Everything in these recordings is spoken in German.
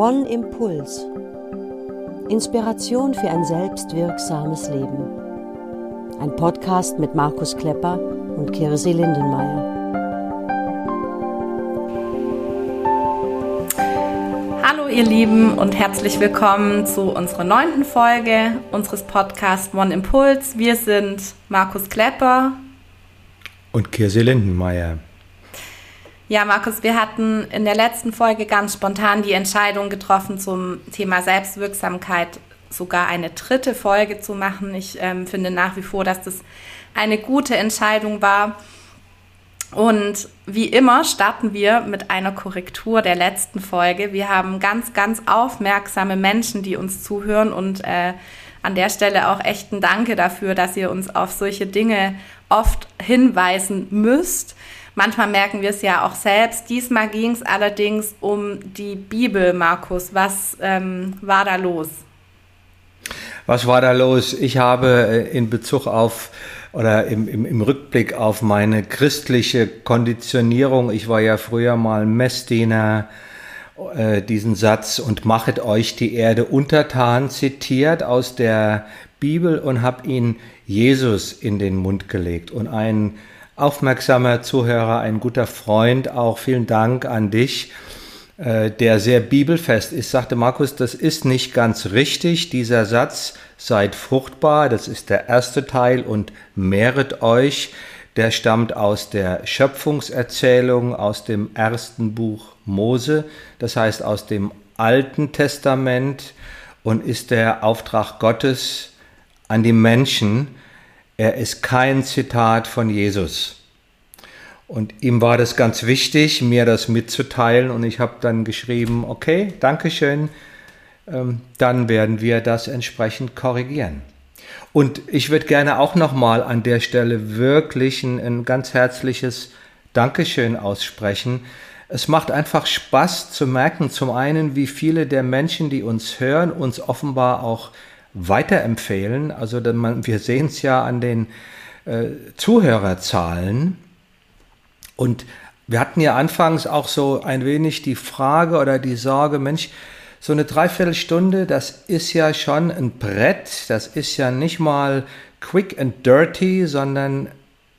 One Impuls. Inspiration für ein selbstwirksames Leben. Ein Podcast mit Markus Klepper und Kirsi Lindenmeier. Hallo ihr Lieben und herzlich willkommen zu unserer neunten Folge unseres Podcasts One Impuls. Wir sind Markus Klepper und Kirsi Lindenmeier. Ja, Markus, wir hatten in der letzten Folge ganz spontan die Entscheidung getroffen, zum Thema Selbstwirksamkeit sogar eine dritte Folge zu machen. Ich ähm, finde nach wie vor, dass das eine gute Entscheidung war. Und wie immer starten wir mit einer Korrektur der letzten Folge. Wir haben ganz, ganz aufmerksame Menschen, die uns zuhören und äh, an der Stelle auch echt ein Danke dafür, dass ihr uns auf solche Dinge oft hinweisen müsst. Manchmal merken wir es ja auch selbst. Diesmal ging es allerdings um die Bibel, Markus. Was ähm, war da los? Was war da los? Ich habe äh, in Bezug auf oder im, im, im, Rückblick auf meine christliche Konditionierung, ich war ja früher mal Messdiener, äh, diesen Satz und machet euch die Erde untertan zitiert aus der Bibel und habe ihn Jesus in den Mund gelegt und einen aufmerksamer Zuhörer, ein guter Freund. Auch vielen Dank an dich, äh, der sehr bibelfest ist. Sagte Markus, das ist nicht ganz richtig. Dieser Satz, seid fruchtbar, das ist der erste Teil und mehret euch, der stammt aus der Schöpfungserzählung, aus dem ersten Buch Mose, das heißt aus dem Alten Testament und ist der Auftrag Gottes an die Menschen, er ist kein Zitat von Jesus. Und ihm war das ganz wichtig, mir das mitzuteilen. Und ich habe dann geschrieben, okay, Dankeschön, ähm, dann werden wir das entsprechend korrigieren. Und ich würde gerne auch nochmal an der Stelle wirklich ein, ein ganz herzliches Dankeschön aussprechen. Es macht einfach Spaß zu merken, zum einen, wie viele der Menschen, die uns hören, uns offenbar auch weiterempfehlen. Also man, wir sehen es ja an den äh, Zuhörerzahlen. Und wir hatten ja anfangs auch so ein wenig die Frage oder die Sorge, Mensch, so eine Dreiviertelstunde, das ist ja schon ein Brett, das ist ja nicht mal quick and dirty, sondern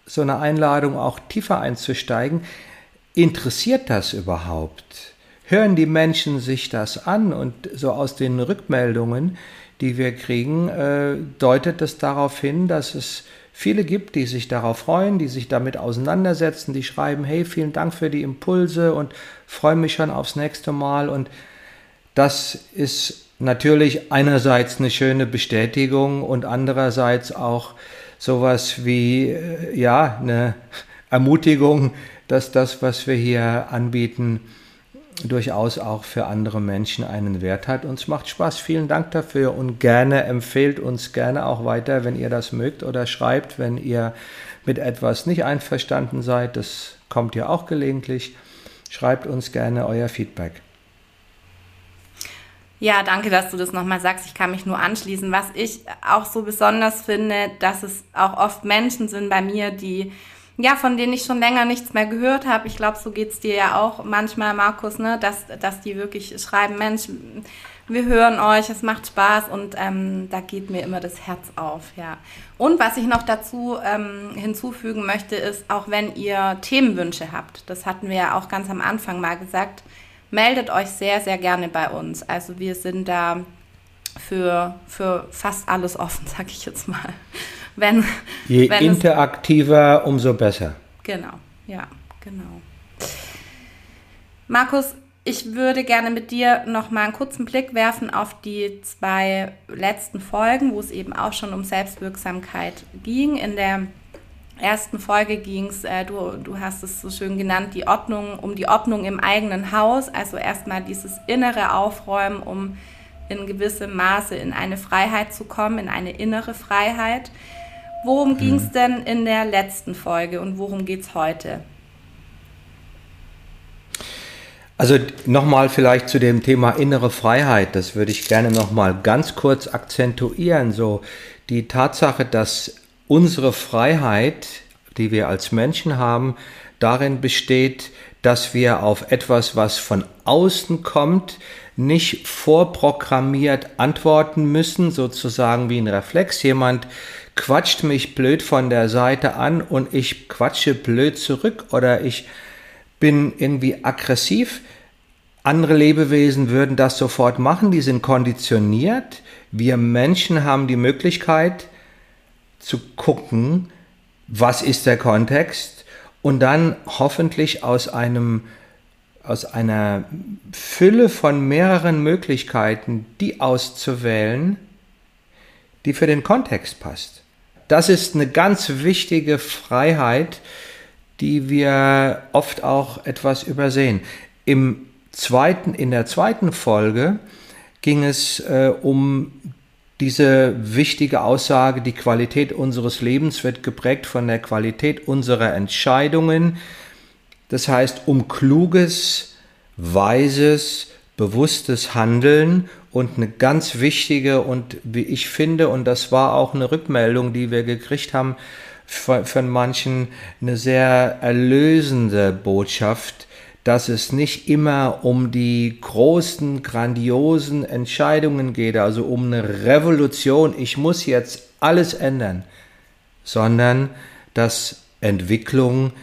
so eine Einladung auch tiefer einzusteigen. Interessiert das überhaupt? Hören die Menschen sich das an? Und so aus den Rückmeldungen, die wir kriegen, äh, deutet das darauf hin, dass es viele gibt, die sich darauf freuen, die sich damit auseinandersetzen, die schreiben, hey, vielen Dank für die Impulse und freue mich schon aufs nächste Mal. Und das ist natürlich einerseits eine schöne Bestätigung und andererseits auch sowas wie, äh, ja, eine Ermutigung, dass das, was wir hier anbieten, durchaus auch für andere Menschen einen Wert hat. Uns macht Spaß. Vielen Dank dafür und gerne empfehlt uns gerne auch weiter, wenn ihr das mögt oder schreibt, wenn ihr mit etwas nicht einverstanden seid. Das kommt ja auch gelegentlich. Schreibt uns gerne euer Feedback. Ja, danke, dass du das nochmal sagst. Ich kann mich nur anschließen. Was ich auch so besonders finde, dass es auch oft Menschen sind bei mir, die ja, von denen ich schon länger nichts mehr gehört habe. Ich glaube, so geht es dir ja auch manchmal, Markus, ne? dass, dass die wirklich schreiben, Mensch, wir hören euch, es macht Spaß und ähm, da geht mir immer das Herz auf, ja. Und was ich noch dazu ähm, hinzufügen möchte, ist, auch wenn ihr Themenwünsche habt, das hatten wir ja auch ganz am Anfang mal gesagt, meldet euch sehr, sehr gerne bei uns. Also wir sind da für, für fast alles offen, sag ich jetzt mal. Wenn, Je wenn interaktiver, es, umso besser. Genau, ja, genau. Markus, ich würde gerne mit dir noch mal einen kurzen Blick werfen auf die zwei letzten Folgen, wo es eben auch schon um Selbstwirksamkeit ging. In der ersten Folge ging es, äh, du, du hast es so schön genannt, die Ordnung, um die Ordnung im eigenen Haus. Also erstmal dieses innere Aufräumen, um in gewissem Maße in eine Freiheit zu kommen, in eine innere Freiheit. Worum mhm. ging es denn in der letzten Folge und worum geht es heute? Also nochmal vielleicht zu dem Thema innere Freiheit, das würde ich gerne nochmal ganz kurz akzentuieren. So die Tatsache, dass unsere Freiheit die wir als Menschen haben, darin besteht, dass wir auf etwas, was von außen kommt, nicht vorprogrammiert antworten müssen, sozusagen wie ein Reflex. Jemand quatscht mich blöd von der Seite an und ich quatsche blöd zurück oder ich bin irgendwie aggressiv. Andere Lebewesen würden das sofort machen, die sind konditioniert. Wir Menschen haben die Möglichkeit zu gucken, was ist der Kontext und dann hoffentlich aus einem aus einer Fülle von mehreren Möglichkeiten die auszuwählen, die für den Kontext passt. Das ist eine ganz wichtige Freiheit, die wir oft auch etwas übersehen. Im zweiten, in der zweiten Folge ging es äh, um diese wichtige Aussage, die Qualität unseres Lebens wird geprägt von der Qualität unserer Entscheidungen. Das heißt, um kluges, weises, bewusstes Handeln und eine ganz wichtige und wie ich finde, und das war auch eine Rückmeldung, die wir gekriegt haben von, von manchen, eine sehr erlösende Botschaft, dass es nicht immer um die großen, grandiosen Entscheidungen geht, also um eine Revolution, ich muss jetzt alles ändern, sondern dass Entwicklung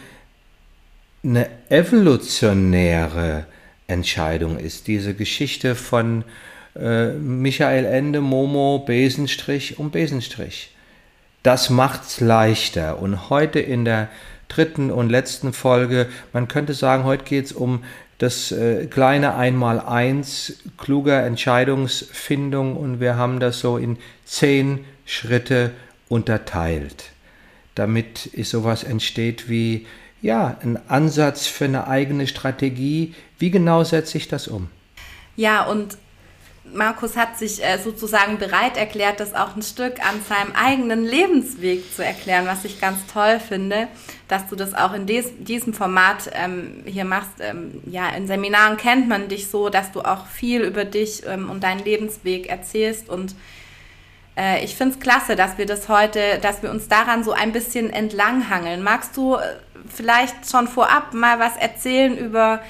eine evolutionäre Entscheidung ist. Diese Geschichte von äh, Michael Ende, Momo, Besenstrich und Besenstrich. Das macht's leichter. Und heute in der dritten und letzten Folge. Man könnte sagen, heute geht es um das äh, kleine Einmaleins kluger Entscheidungsfindung und wir haben das so in zehn Schritte unterteilt, damit es sowas entsteht wie ja ein Ansatz für eine eigene Strategie. Wie genau setze ich das um? Ja, und Markus hat sich äh, sozusagen bereit erklärt, das auch ein Stück an seinem eigenen Lebensweg zu erklären, was ich ganz toll finde, dass du das auch in des, diesem Format ähm, hier machst. Ähm, ja, in Seminaren kennt man dich so, dass du auch viel über dich ähm, und deinen Lebensweg erzählst und äh, ich finde es klasse, dass wir das heute, dass wir uns daran so ein bisschen entlanghangeln. Magst du äh, vielleicht schon vorab mal was erzählen über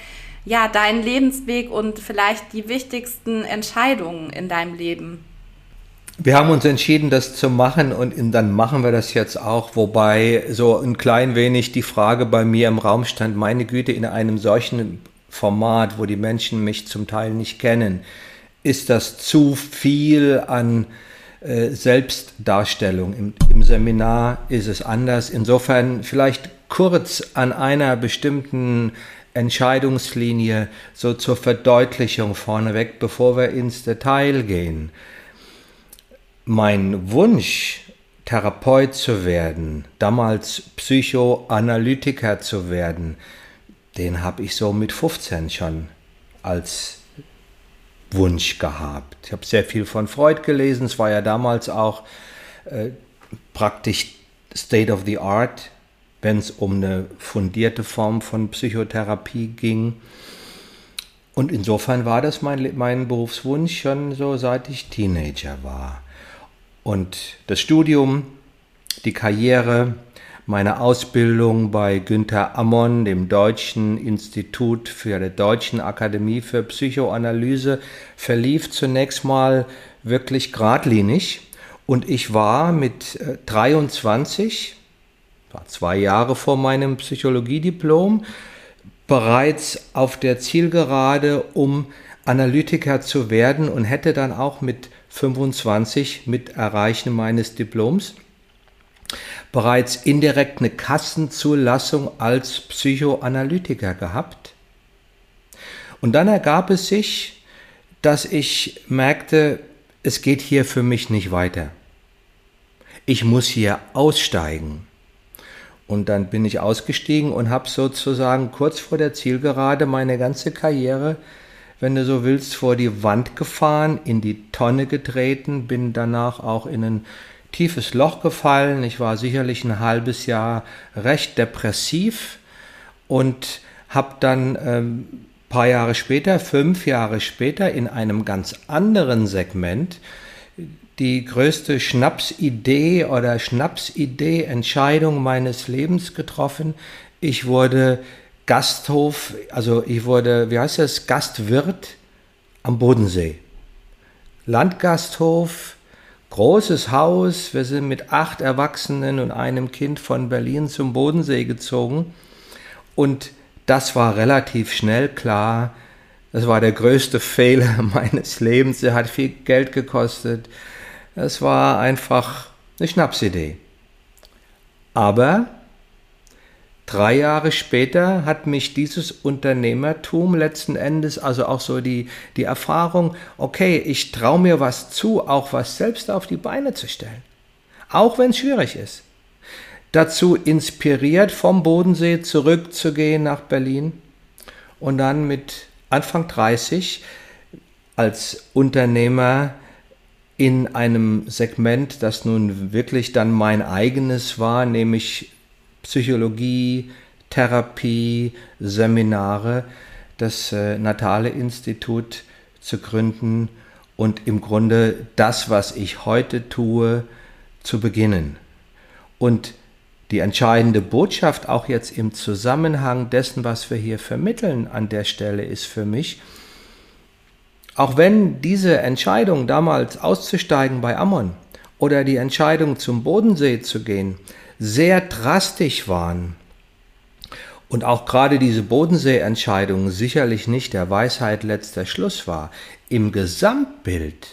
ja, deinen Lebensweg und vielleicht die wichtigsten Entscheidungen in deinem Leben? Wir haben uns entschieden, das zu machen und dann machen wir das jetzt auch, wobei so ein klein wenig die Frage bei mir im Raum stand, meine Güte, in einem solchen Format, wo die Menschen mich zum Teil nicht kennen, ist das zu viel an äh, Selbstdarstellung. Im, Im Seminar ist es anders. Insofern vielleicht kurz an einer bestimmten Entscheidungslinie so zur Verdeutlichung vorneweg, bevor wir ins Detail gehen. Mein Wunsch, Therapeut zu werden, damals Psychoanalytiker zu werden, den habe ich so mit 15 schon als Wunsch gehabt. Ich habe sehr viel von Freud gelesen, es war ja damals auch äh, praktisch State of the Art wenn es um eine fundierte Form von Psychotherapie ging. Und insofern war das mein, mein Berufswunsch schon so, seit ich Teenager war. Und das Studium, die Karriere, meine Ausbildung bei Günther Ammon, dem Deutschen Institut für der Deutschen Akademie für Psychoanalyse, verlief zunächst mal wirklich geradlinig. Und ich war mit 23 äh, zwei Jahre vor meinem Psychologiediplom, bereits auf der Zielgerade, um Analytiker zu werden und hätte dann auch mit 25 mit Erreichen meines Diploms bereits indirekt eine Kassenzulassung als Psychoanalytiker gehabt. Und dann ergab es sich, dass ich merkte, es geht hier für mich nicht weiter. Ich muss hier aussteigen. Und dann bin ich ausgestiegen und habe sozusagen kurz vor der Zielgerade meine ganze Karriere, wenn du so willst, vor die Wand gefahren, in die Tonne getreten, bin danach auch in ein tiefes Loch gefallen. Ich war sicherlich ein halbes Jahr recht depressiv und habe dann ähm, paar Jahre später, fünf Jahre später, in einem ganz anderen Segment die größte Schnapsidee oder Schnapsidee, Entscheidung meines Lebens getroffen. Ich wurde Gasthof, also ich wurde, wie heißt das, Gastwirt am Bodensee. Landgasthof, großes Haus. Wir sind mit acht Erwachsenen und einem Kind von Berlin zum Bodensee gezogen. Und das war relativ schnell klar. Das war der größte Fehler meines Lebens. Er hat viel Geld gekostet. Es war einfach eine Schnapsidee. Aber drei Jahre später hat mich dieses Unternehmertum letzten Endes, also auch so die, die Erfahrung, okay, ich traue mir was zu, auch was selbst auf die Beine zu stellen. Auch wenn es schwierig ist. Dazu inspiriert, vom Bodensee zurückzugehen nach Berlin und dann mit Anfang 30 als Unternehmer in einem Segment, das nun wirklich dann mein eigenes war, nämlich Psychologie, Therapie, Seminare, das äh, Natale Institut zu gründen und im Grunde das, was ich heute tue, zu beginnen. Und die entscheidende Botschaft auch jetzt im Zusammenhang dessen, was wir hier vermitteln an der Stelle ist für mich, auch wenn diese Entscheidung damals auszusteigen bei Ammon oder die Entscheidung zum Bodensee zu gehen sehr drastisch waren und auch gerade diese Bodensee-Entscheidung sicherlich nicht der Weisheit letzter Schluss war, im Gesamtbild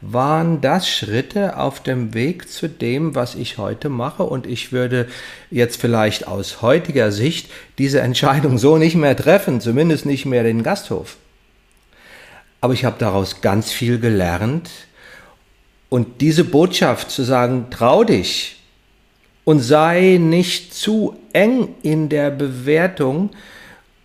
waren das Schritte auf dem Weg zu dem, was ich heute mache. Und ich würde jetzt vielleicht aus heutiger Sicht diese Entscheidung so nicht mehr treffen, zumindest nicht mehr den Gasthof. Aber ich habe daraus ganz viel gelernt. Und diese Botschaft zu sagen, trau dich und sei nicht zu eng in der Bewertung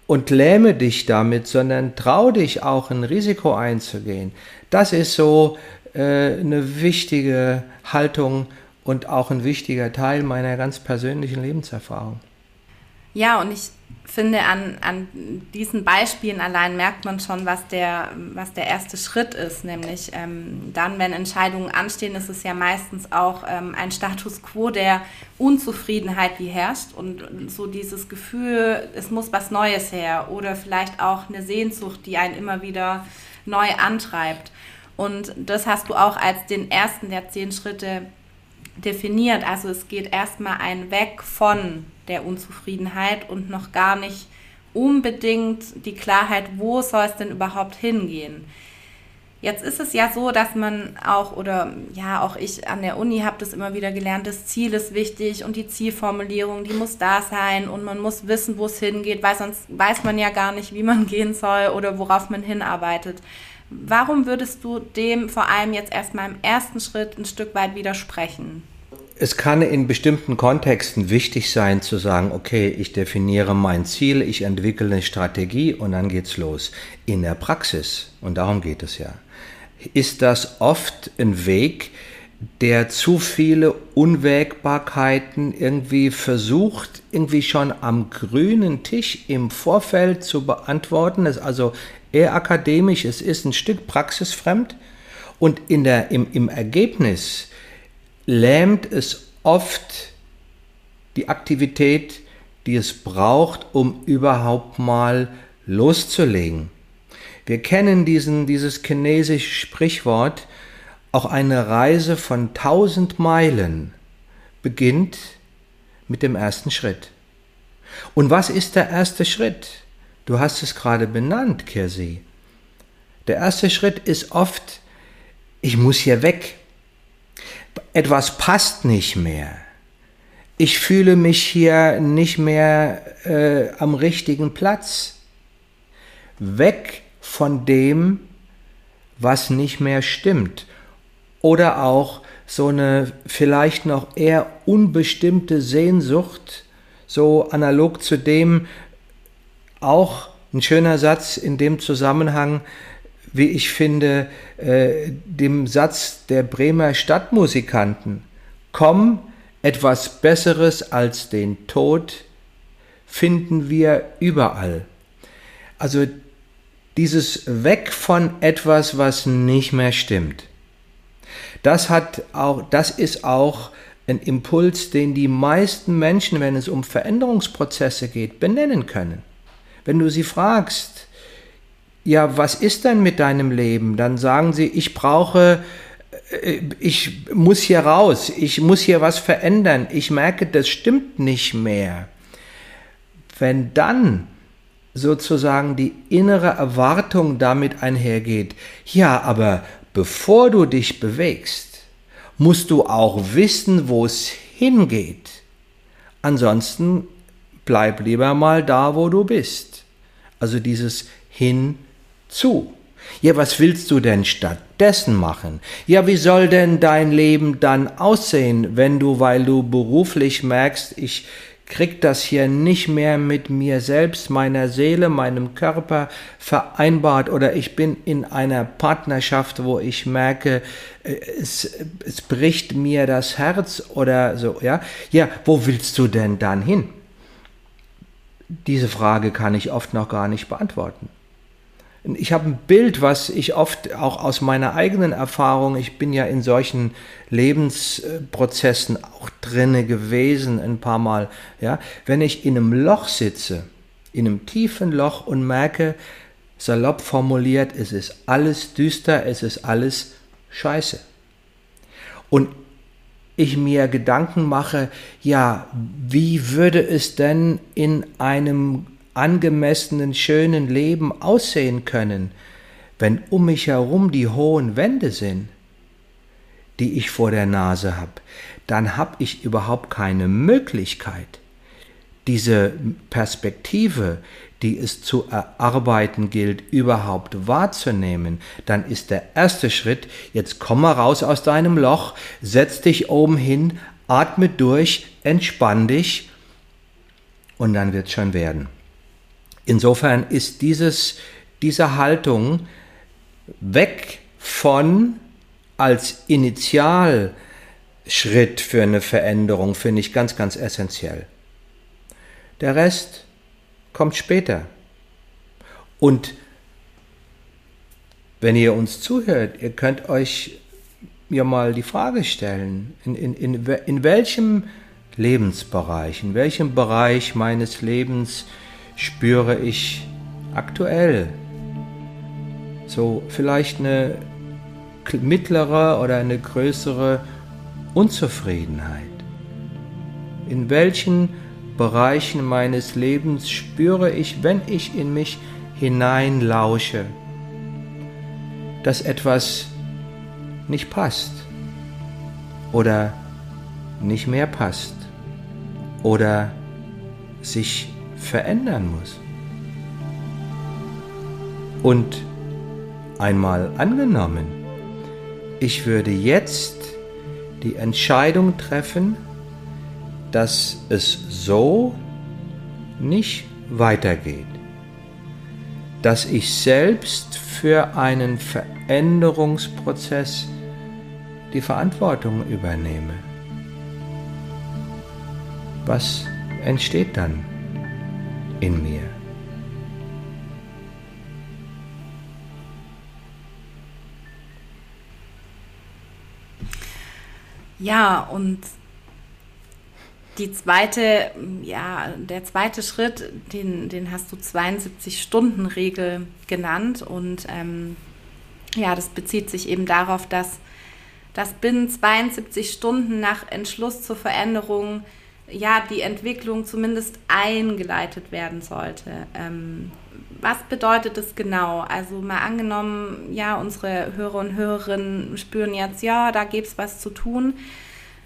und lähme dich damit, sondern trau dich auch ein Risiko einzugehen. Das ist so äh, eine wichtige Haltung und auch ein wichtiger Teil meiner ganz persönlichen Lebenserfahrung. Ja, und ich finde, an, an diesen Beispielen allein merkt man schon, was der, was der erste Schritt ist. Nämlich ähm, dann, wenn Entscheidungen anstehen, ist es ja meistens auch ähm, ein Status quo der Unzufriedenheit, die herrscht. Und so dieses Gefühl, es muss was Neues her. Oder vielleicht auch eine Sehnsucht, die einen immer wieder neu antreibt. Und das hast du auch als den ersten der zehn Schritte definiert. Also es geht erstmal ein Weg von der Unzufriedenheit und noch gar nicht unbedingt die Klarheit, wo soll es denn überhaupt hingehen. Jetzt ist es ja so, dass man auch, oder ja, auch ich an der Uni habe das immer wieder gelernt, das Ziel ist wichtig und die Zielformulierung, die muss da sein und man muss wissen, wo es hingeht, weil sonst weiß man ja gar nicht, wie man gehen soll oder worauf man hinarbeitet. Warum würdest du dem vor allem jetzt erstmal im ersten Schritt ein Stück weit widersprechen? Es kann in bestimmten Kontexten wichtig sein zu sagen, okay, ich definiere mein Ziel, ich entwickle eine Strategie und dann geht's los. In der Praxis, und darum geht es ja, ist das oft ein Weg, der zu viele Unwägbarkeiten irgendwie versucht, irgendwie schon am grünen Tisch im Vorfeld zu beantworten. Es ist also eher akademisch, es ist ein Stück praxisfremd und in der, im, im Ergebnis lähmt es oft die Aktivität, die es braucht, um überhaupt mal loszulegen. Wir kennen diesen, dieses chinesische Sprichwort, auch eine Reise von tausend Meilen beginnt mit dem ersten Schritt. Und was ist der erste Schritt? Du hast es gerade benannt, Kirsi. Der erste Schritt ist oft, ich muss hier weg etwas passt nicht mehr. Ich fühle mich hier nicht mehr äh, am richtigen Platz. Weg von dem, was nicht mehr stimmt. Oder auch so eine vielleicht noch eher unbestimmte Sehnsucht, so analog zu dem auch ein schöner Satz in dem Zusammenhang, wie ich finde, äh, dem Satz der Bremer Stadtmusikanten, komm, etwas Besseres als den Tod finden wir überall. Also dieses Weg von etwas, was nicht mehr stimmt. Das hat auch, das ist auch ein Impuls, den die meisten Menschen, wenn es um Veränderungsprozesse geht, benennen können. Wenn du sie fragst, ja, was ist denn mit deinem Leben? Dann sagen sie, ich brauche, äh, ich muss hier raus, ich muss hier was verändern, ich merke, das stimmt nicht mehr. Wenn dann sozusagen die innere Erwartung damit einhergeht, ja, aber bevor du dich bewegst, musst du auch wissen, wo es hingeht. Ansonsten bleib lieber mal da, wo du bist. Also dieses hinzu. Ja, was willst du denn stattdessen machen? Ja, wie soll denn dein Leben dann aussehen, wenn du, weil du beruflich merkst, ich krieg das hier nicht mehr mit mir selbst, meiner Seele, meinem Körper vereinbart oder ich bin in einer Partnerschaft, wo ich merke, äh, es, es bricht mir das Herz oder so, ja. Ja, wo willst du denn dann hin? Diese Frage kann ich oft noch gar nicht beantworten. Ich habe ein Bild, was ich oft auch aus meiner eigenen Erfahrung, ich bin ja in solchen Lebensprozessen auch drinne gewesen ein paar Mal, ja, wenn ich in einem Loch sitze, in einem tiefen Loch und merke, salopp formuliert, es ist alles düster, es ist alles scheiße. Und ich mir Gedanken mache, ja, wie würde es denn in einem angemessenen, schönen Leben aussehen können, wenn um mich herum die hohen Wände sind, die ich vor der Nase habe, dann habe ich überhaupt keine Möglichkeit, diese Perspektive, die es zu erarbeiten gilt, überhaupt wahrzunehmen, dann ist der erste Schritt, jetzt komm mal raus aus deinem Loch, setz dich oben hin, atme durch, entspann dich und dann wird es schon werden. Insofern ist dieses, diese Haltung weg von als Initialschritt für eine Veränderung, finde ich ganz, ganz essentiell. Der Rest kommt später. Und wenn ihr uns zuhört, ihr könnt euch mir mal die Frage stellen, in, in, in, in welchem Lebensbereich, in welchem Bereich meines Lebens spüre ich aktuell so vielleicht eine mittlere oder eine größere Unzufriedenheit? In welchen Bereichen meines Lebens spüre ich, wenn ich in mich hineinlausche, dass etwas nicht passt oder nicht mehr passt oder sich verändern muss. Und einmal angenommen, ich würde jetzt die Entscheidung treffen, dass es so nicht weitergeht, dass ich selbst für einen Veränderungsprozess die Verantwortung übernehme. Was entsteht dann? In mir. Ja, und die zweite, ja, der zweite Schritt, den, den hast du 72-Stunden-Regel genannt. Und ähm, ja, das bezieht sich eben darauf, dass, dass binnen 72 Stunden nach Entschluss zur Veränderung ja, die Entwicklung zumindest eingeleitet werden sollte. Ähm, was bedeutet das genau? Also mal angenommen, ja, unsere Hörer und Hörerinnen spüren jetzt, ja, da gibt es was zu tun.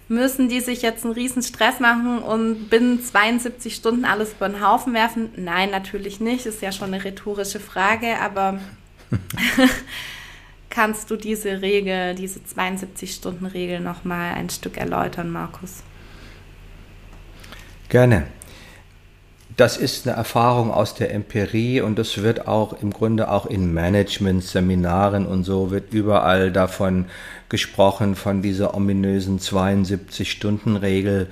Müssen die sich jetzt einen riesen Stress machen und binnen 72 Stunden alles über den Haufen werfen? Nein, natürlich nicht. Ist ja schon eine rhetorische Frage, aber kannst du diese Regel, diese 72-Stunden-Regel nochmal ein Stück erläutern, Markus? Gerne. Das ist eine Erfahrung aus der Empirie und das wird auch im Grunde auch in Management-Seminaren und so wird überall davon gesprochen, von dieser ominösen 72-Stunden-Regel,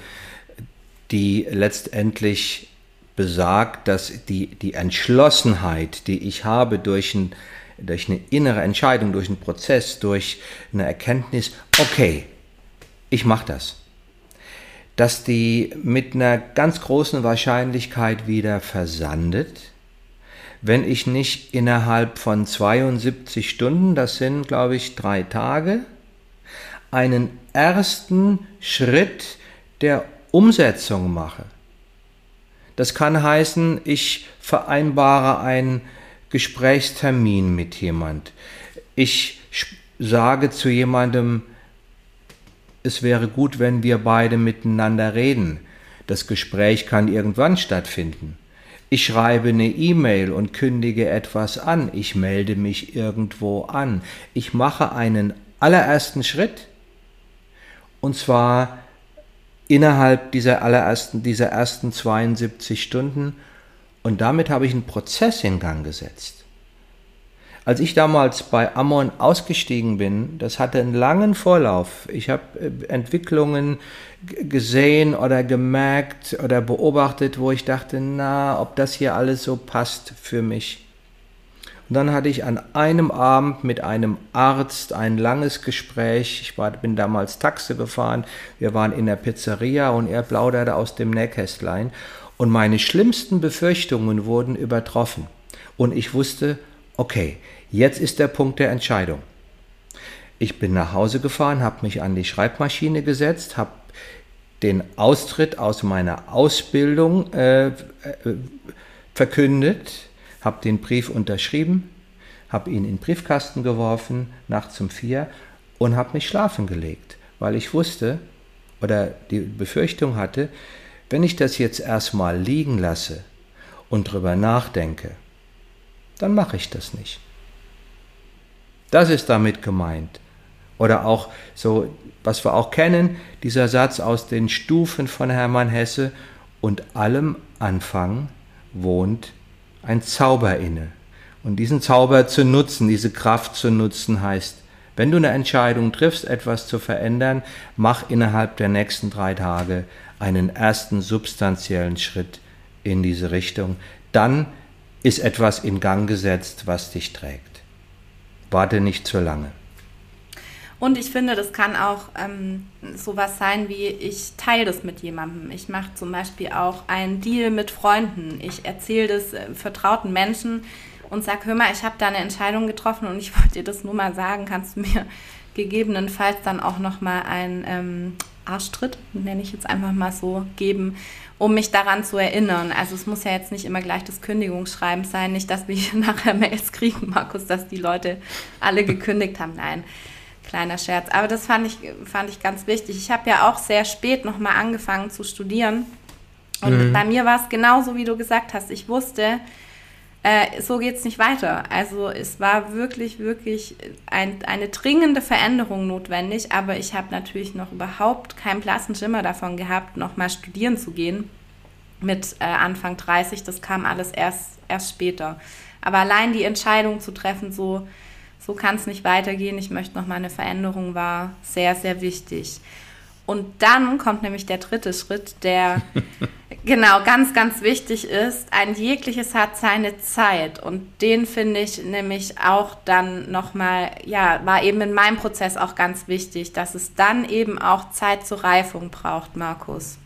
die letztendlich besagt, dass die, die Entschlossenheit, die ich habe durch ein durch eine innere Entscheidung, durch einen Prozess, durch eine Erkenntnis, okay, ich mache das. Dass die mit einer ganz großen Wahrscheinlichkeit wieder versandet, wenn ich nicht innerhalb von 72 Stunden, das sind glaube ich drei Tage, einen ersten Schritt der Umsetzung mache. Das kann heißen, ich vereinbare einen Gesprächstermin mit jemand. Ich sage zu jemandem, es wäre gut, wenn wir beide miteinander reden. Das Gespräch kann irgendwann stattfinden. Ich schreibe eine E-Mail und kündige etwas an. Ich melde mich irgendwo an. Ich mache einen allerersten Schritt. Und zwar innerhalb dieser allerersten, dieser ersten 72 Stunden. Und damit habe ich einen Prozess in Gang gesetzt. Als ich damals bei Ammon ausgestiegen bin, das hatte einen langen Vorlauf. Ich habe äh, Entwicklungen gesehen oder gemerkt oder beobachtet, wo ich dachte, na, ob das hier alles so passt für mich. Und dann hatte ich an einem Abend mit einem Arzt ein langes Gespräch. Ich war, bin damals Taxi gefahren. Wir waren in der Pizzeria und er plauderte aus dem Nähkästlein. Und meine schlimmsten Befürchtungen wurden übertroffen. Und ich wusste, okay, Jetzt ist der Punkt der Entscheidung. Ich bin nach Hause gefahren, habe mich an die Schreibmaschine gesetzt, habe den Austritt aus meiner Ausbildung äh, äh, verkündet, habe den Brief unterschrieben, habe ihn in den Briefkasten geworfen, nachts um vier und habe mich schlafen gelegt, weil ich wusste oder die Befürchtung hatte, wenn ich das jetzt erstmal liegen lasse und drüber nachdenke, dann mache ich das nicht. Das ist damit gemeint. Oder auch so, was wir auch kennen, dieser Satz aus den Stufen von Hermann Hesse, und allem Anfang wohnt ein Zauber inne. Und diesen Zauber zu nutzen, diese Kraft zu nutzen, heißt, wenn du eine Entscheidung triffst, etwas zu verändern, mach innerhalb der nächsten drei Tage einen ersten substanziellen Schritt in diese Richtung. Dann ist etwas in Gang gesetzt, was dich trägt. Warte nicht zu lange. Und ich finde, das kann auch ähm, sowas sein wie, ich teile das mit jemandem. Ich mache zum Beispiel auch einen Deal mit Freunden. Ich erzähle das äh, vertrauten Menschen und sage, hör mal, ich habe da eine Entscheidung getroffen und ich wollte dir das nur mal sagen. Kannst du mir gegebenenfalls dann auch nochmal einen ähm, Arschtritt, nenne ich jetzt einfach mal so, geben, um mich daran zu erinnern. Also es muss ja jetzt nicht immer gleich das Kündigungsschreiben sein, nicht, dass wir hier nachher Mails kriegen, Markus, dass die Leute alle gekündigt haben. Nein, kleiner Scherz. Aber das fand ich, fand ich ganz wichtig. Ich habe ja auch sehr spät nochmal angefangen zu studieren. Und mhm. bei mir war es genauso, wie du gesagt hast. Ich wusste, äh, so geht es nicht weiter. Also es war wirklich, wirklich ein, eine dringende Veränderung notwendig, aber ich habe natürlich noch überhaupt keinen blassen Schimmer davon gehabt, nochmal studieren zu gehen mit äh, Anfang 30. Das kam alles erst, erst später. Aber allein die Entscheidung zu treffen, so, so kann es nicht weitergehen, ich möchte nochmal eine Veränderung, war sehr, sehr wichtig. Und dann kommt nämlich der dritte Schritt, der genau ganz, ganz wichtig ist. Ein jegliches hat seine Zeit. Und den finde ich nämlich auch dann nochmal, ja, war eben in meinem Prozess auch ganz wichtig, dass es dann eben auch Zeit zur Reifung braucht, Markus.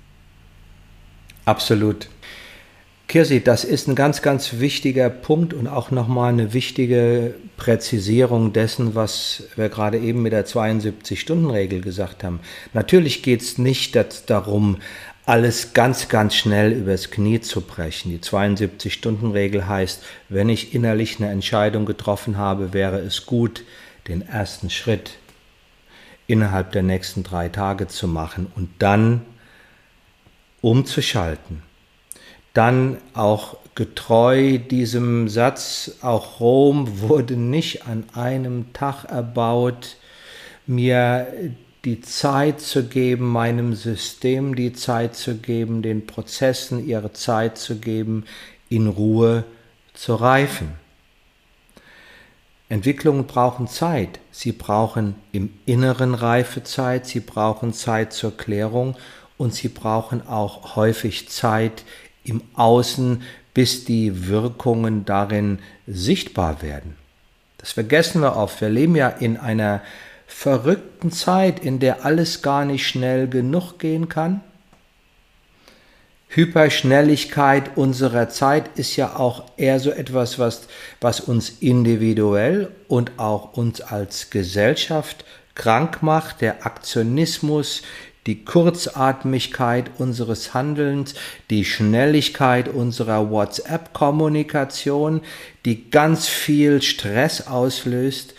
Absolut. Kirsi, das ist ein ganz, ganz wichtiger Punkt und auch nochmal eine wichtige Präzisierung dessen, was wir gerade eben mit der 72-Stunden-Regel gesagt haben. Natürlich geht es nicht darum, alles ganz, ganz schnell übers Knie zu brechen. Die 72-Stunden-Regel heißt, wenn ich innerlich eine Entscheidung getroffen habe, wäre es gut, den ersten Schritt innerhalb der nächsten drei Tage zu machen und dann umzuschalten dann auch getreu diesem Satz, auch Rom wurde nicht an einem Tag erbaut, mir die Zeit zu geben, meinem System die Zeit zu geben, den Prozessen ihre Zeit zu geben, in Ruhe zu reifen. Entwicklungen brauchen Zeit. Sie brauchen im Inneren Reifezeit, sie brauchen Zeit zur Klärung und sie brauchen auch häufig Zeit im Außen, bis die Wirkungen darin sichtbar werden. Das vergessen wir oft. Wir leben ja in einer verrückten Zeit, in der alles gar nicht schnell genug gehen kann. Hyperschnelligkeit unserer Zeit ist ja auch eher so etwas, was, was uns individuell und auch uns als Gesellschaft krank macht. Der Aktionismus, die Kurzatmigkeit unseres Handelns, die Schnelligkeit unserer WhatsApp-Kommunikation, die ganz viel Stress auslöst,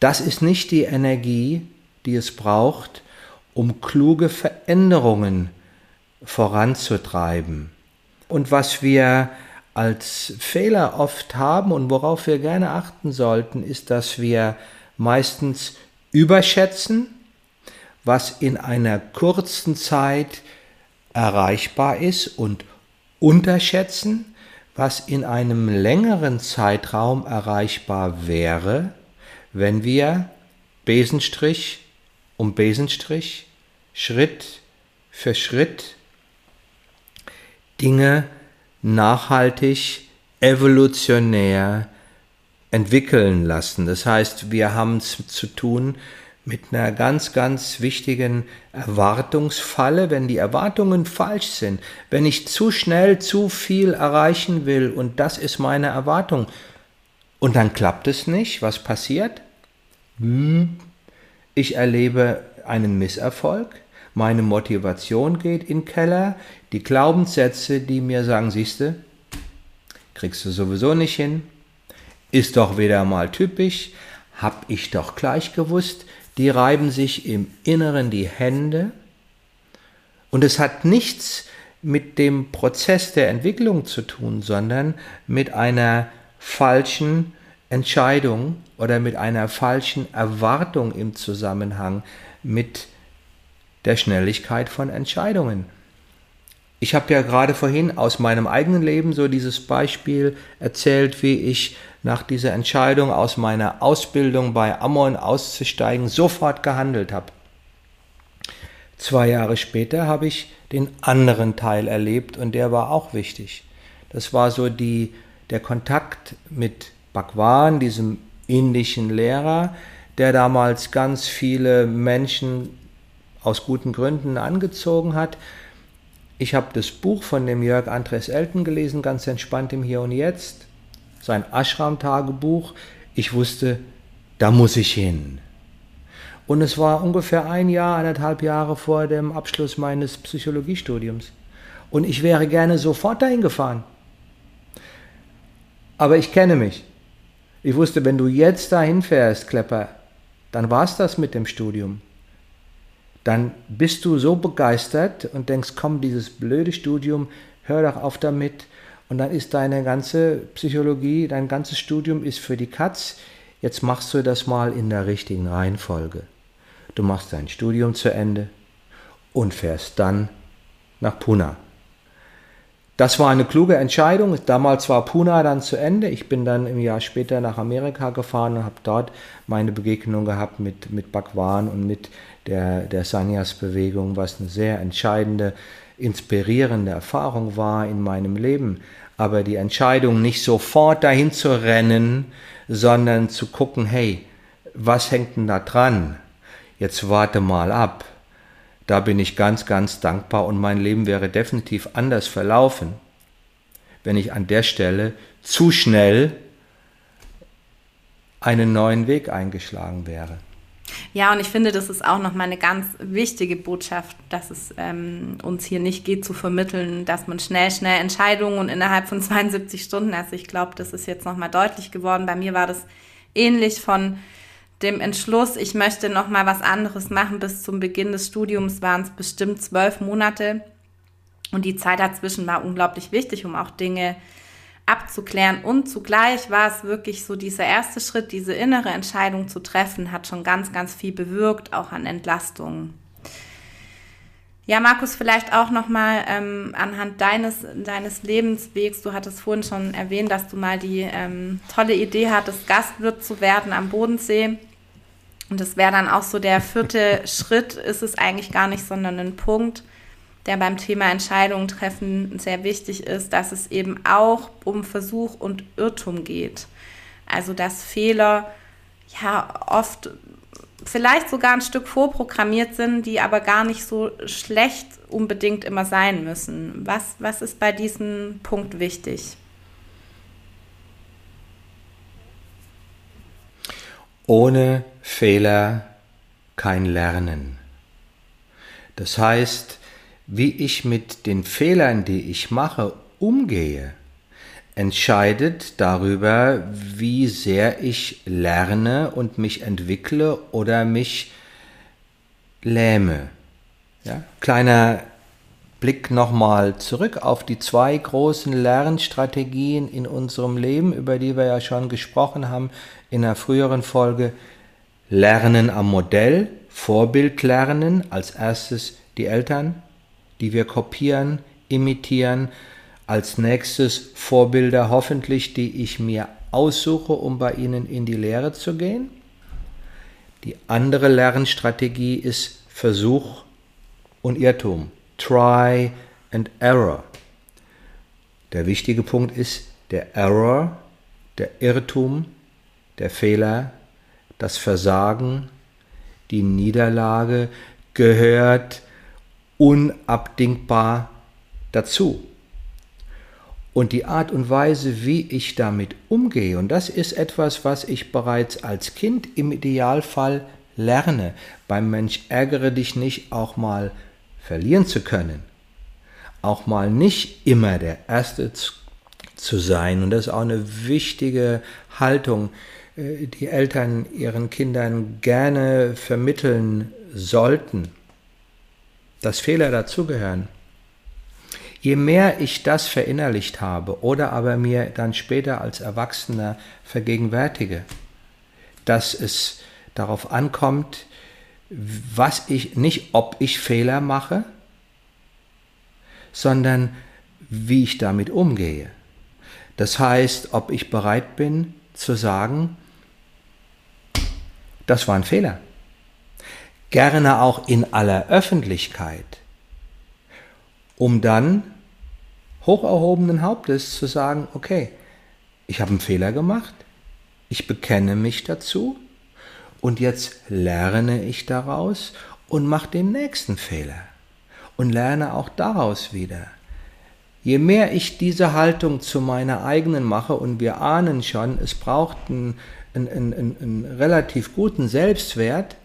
das ist nicht die Energie, die es braucht, um kluge Veränderungen zu voranzutreiben. Und was wir als Fehler oft haben und worauf wir gerne achten sollten, ist, dass wir meistens überschätzen, was in einer kurzen Zeit erreichbar ist und unterschätzen, was in einem längeren Zeitraum erreichbar wäre, wenn wir Besenstrich um Besenstrich, Schritt für Schritt Dinge nachhaltig, evolutionär entwickeln lassen. Das heißt, wir haben es zu tun mit einer ganz, ganz wichtigen Erwartungsfalle, wenn die Erwartungen falsch sind, wenn ich zu schnell zu viel erreichen will und das ist meine Erwartung. Und dann klappt es nicht, was passiert? Hm, ich erlebe einen Misserfolg, meine Motivation geht in den Keller, die Glaubenssätze, die mir sagen, siehste, kriegst du sowieso nicht hin, ist doch wieder mal typisch, hab ich doch gleich gewusst, die reiben sich im Inneren die Hände und es hat nichts mit dem Prozess der Entwicklung zu tun, sondern mit einer falschen Entscheidung oder mit einer falschen Erwartung im Zusammenhang mit der Schnelligkeit von Entscheidungen. Ich habe ja gerade vorhin aus meinem eigenen Leben so dieses Beispiel erzählt, wie ich nach dieser Entscheidung aus meiner Ausbildung bei Ammon auszusteigen sofort gehandelt habe. Zwei Jahre später habe ich den anderen Teil erlebt und der war auch wichtig. Das war so die, der Kontakt mit Bhagwan, diesem indischen Lehrer, der damals ganz viele Menschen aus guten Gründen angezogen hat. Ich habe das Buch von dem Jörg Andres Elton gelesen, ganz entspannt im Hier und Jetzt, sein Ashram-Tagebuch. Ich wusste, da muss ich hin. Und es war ungefähr ein Jahr, eineinhalb Jahre vor dem Abschluss meines Psychologiestudiums. Und ich wäre gerne sofort dahin gefahren. Aber ich kenne mich. Ich wusste, wenn du jetzt dahin fährst, Klepper, dann war es das mit dem Studium dann bist du so begeistert und denkst, komm, dieses blöde Studium, hör doch auf damit. Und dann ist deine ganze Psychologie, dein ganzes Studium ist für die Katz. Jetzt machst du das mal in der richtigen Reihenfolge. Du machst dein Studium zu Ende und fährst dann nach Pune. Das war eine kluge Entscheidung. Damals war Pune dann zu Ende. Ich bin dann im Jahr später nach Amerika gefahren und habe dort meine Begegnung gehabt mit, mit Bhagwan und mit der, der Sanyas-Bewegung, was eine sehr entscheidende, inspirierende Erfahrung war in meinem Leben. Aber die Entscheidung, nicht sofort dahin zu rennen, sondern zu gucken, hey, was hängt denn da dran? Jetzt warte mal ab. Da bin ich ganz, ganz dankbar und mein Leben wäre definitiv anders verlaufen, wenn ich an der Stelle zu schnell einen neuen Weg eingeschlagen wäre. Ja, und ich finde, das ist auch nochmal eine ganz wichtige Botschaft, dass es ähm, uns hier nicht geht zu vermitteln, dass man schnell, schnell Entscheidungen und innerhalb von 72 Stunden, also ich glaube, das ist jetzt nochmal deutlich geworden. Bei mir war das ähnlich von dem Entschluss, ich möchte nochmal was anderes machen. Bis zum Beginn des Studiums waren es bestimmt zwölf Monate. Und die Zeit dazwischen war unglaublich wichtig, um auch Dinge abzuklären. Und zugleich war es wirklich so dieser erste Schritt, diese innere Entscheidung zu treffen, hat schon ganz, ganz viel bewirkt, auch an Entlastung. Ja, Markus, vielleicht auch nochmal ähm, anhand deines, deines Lebenswegs. Du hattest vorhin schon erwähnt, dass du mal die ähm, tolle Idee hattest, Gastwirt zu werden am Bodensee. Und das wäre dann auch so der vierte Schritt, ist es eigentlich gar nicht, sondern ein Punkt, der beim Thema Entscheidungen treffen sehr wichtig ist, dass es eben auch um Versuch und Irrtum geht. Also dass Fehler ja oft vielleicht sogar ein Stück vorprogrammiert sind, die aber gar nicht so schlecht unbedingt immer sein müssen. Was, was ist bei diesem Punkt wichtig? Ohne Fehler kein Lernen. Das heißt, wie ich mit den Fehlern, die ich mache, umgehe, entscheidet darüber, wie sehr ich lerne und mich entwickle oder mich lähme. Ja? Kleiner Blick nochmal zurück auf die zwei großen Lernstrategien in unserem Leben, über die wir ja schon gesprochen haben in einer früheren Folge. Lernen am Modell, Vorbild lernen, als erstes die Eltern, die wir kopieren, imitieren, als nächstes Vorbilder hoffentlich, die ich mir aussuche, um bei ihnen in die Lehre zu gehen. Die andere Lernstrategie ist Versuch und Irrtum. Try and Error. Der wichtige Punkt ist der Error, der Irrtum, der Fehler, das Versagen, die Niederlage gehört unabdingbar dazu. Und die Art und Weise, wie ich damit umgehe, und das ist etwas, was ich bereits als Kind im Idealfall lerne, beim Mensch ärgere dich nicht auch mal verlieren zu können, auch mal nicht immer der Erste zu sein. Und das ist auch eine wichtige Haltung, äh, die Eltern ihren Kindern gerne vermitteln sollten, dass Fehler dazugehören. Je mehr ich das verinnerlicht habe oder aber mir dann später als Erwachsener vergegenwärtige, dass es darauf ankommt, was ich, nicht ob ich Fehler mache, sondern wie ich damit umgehe. Das heißt, ob ich bereit bin zu sagen, das war ein Fehler. Gerne auch in aller Öffentlichkeit, um dann hoch erhobenen Hauptes zu sagen, okay, ich habe einen Fehler gemacht, ich bekenne mich dazu und jetzt lerne ich daraus und mache den nächsten Fehler und lerne auch daraus wieder. Je mehr ich diese Haltung zu meiner eigenen mache, und wir ahnen schon, es braucht einen, einen, einen, einen relativ guten Selbstwert,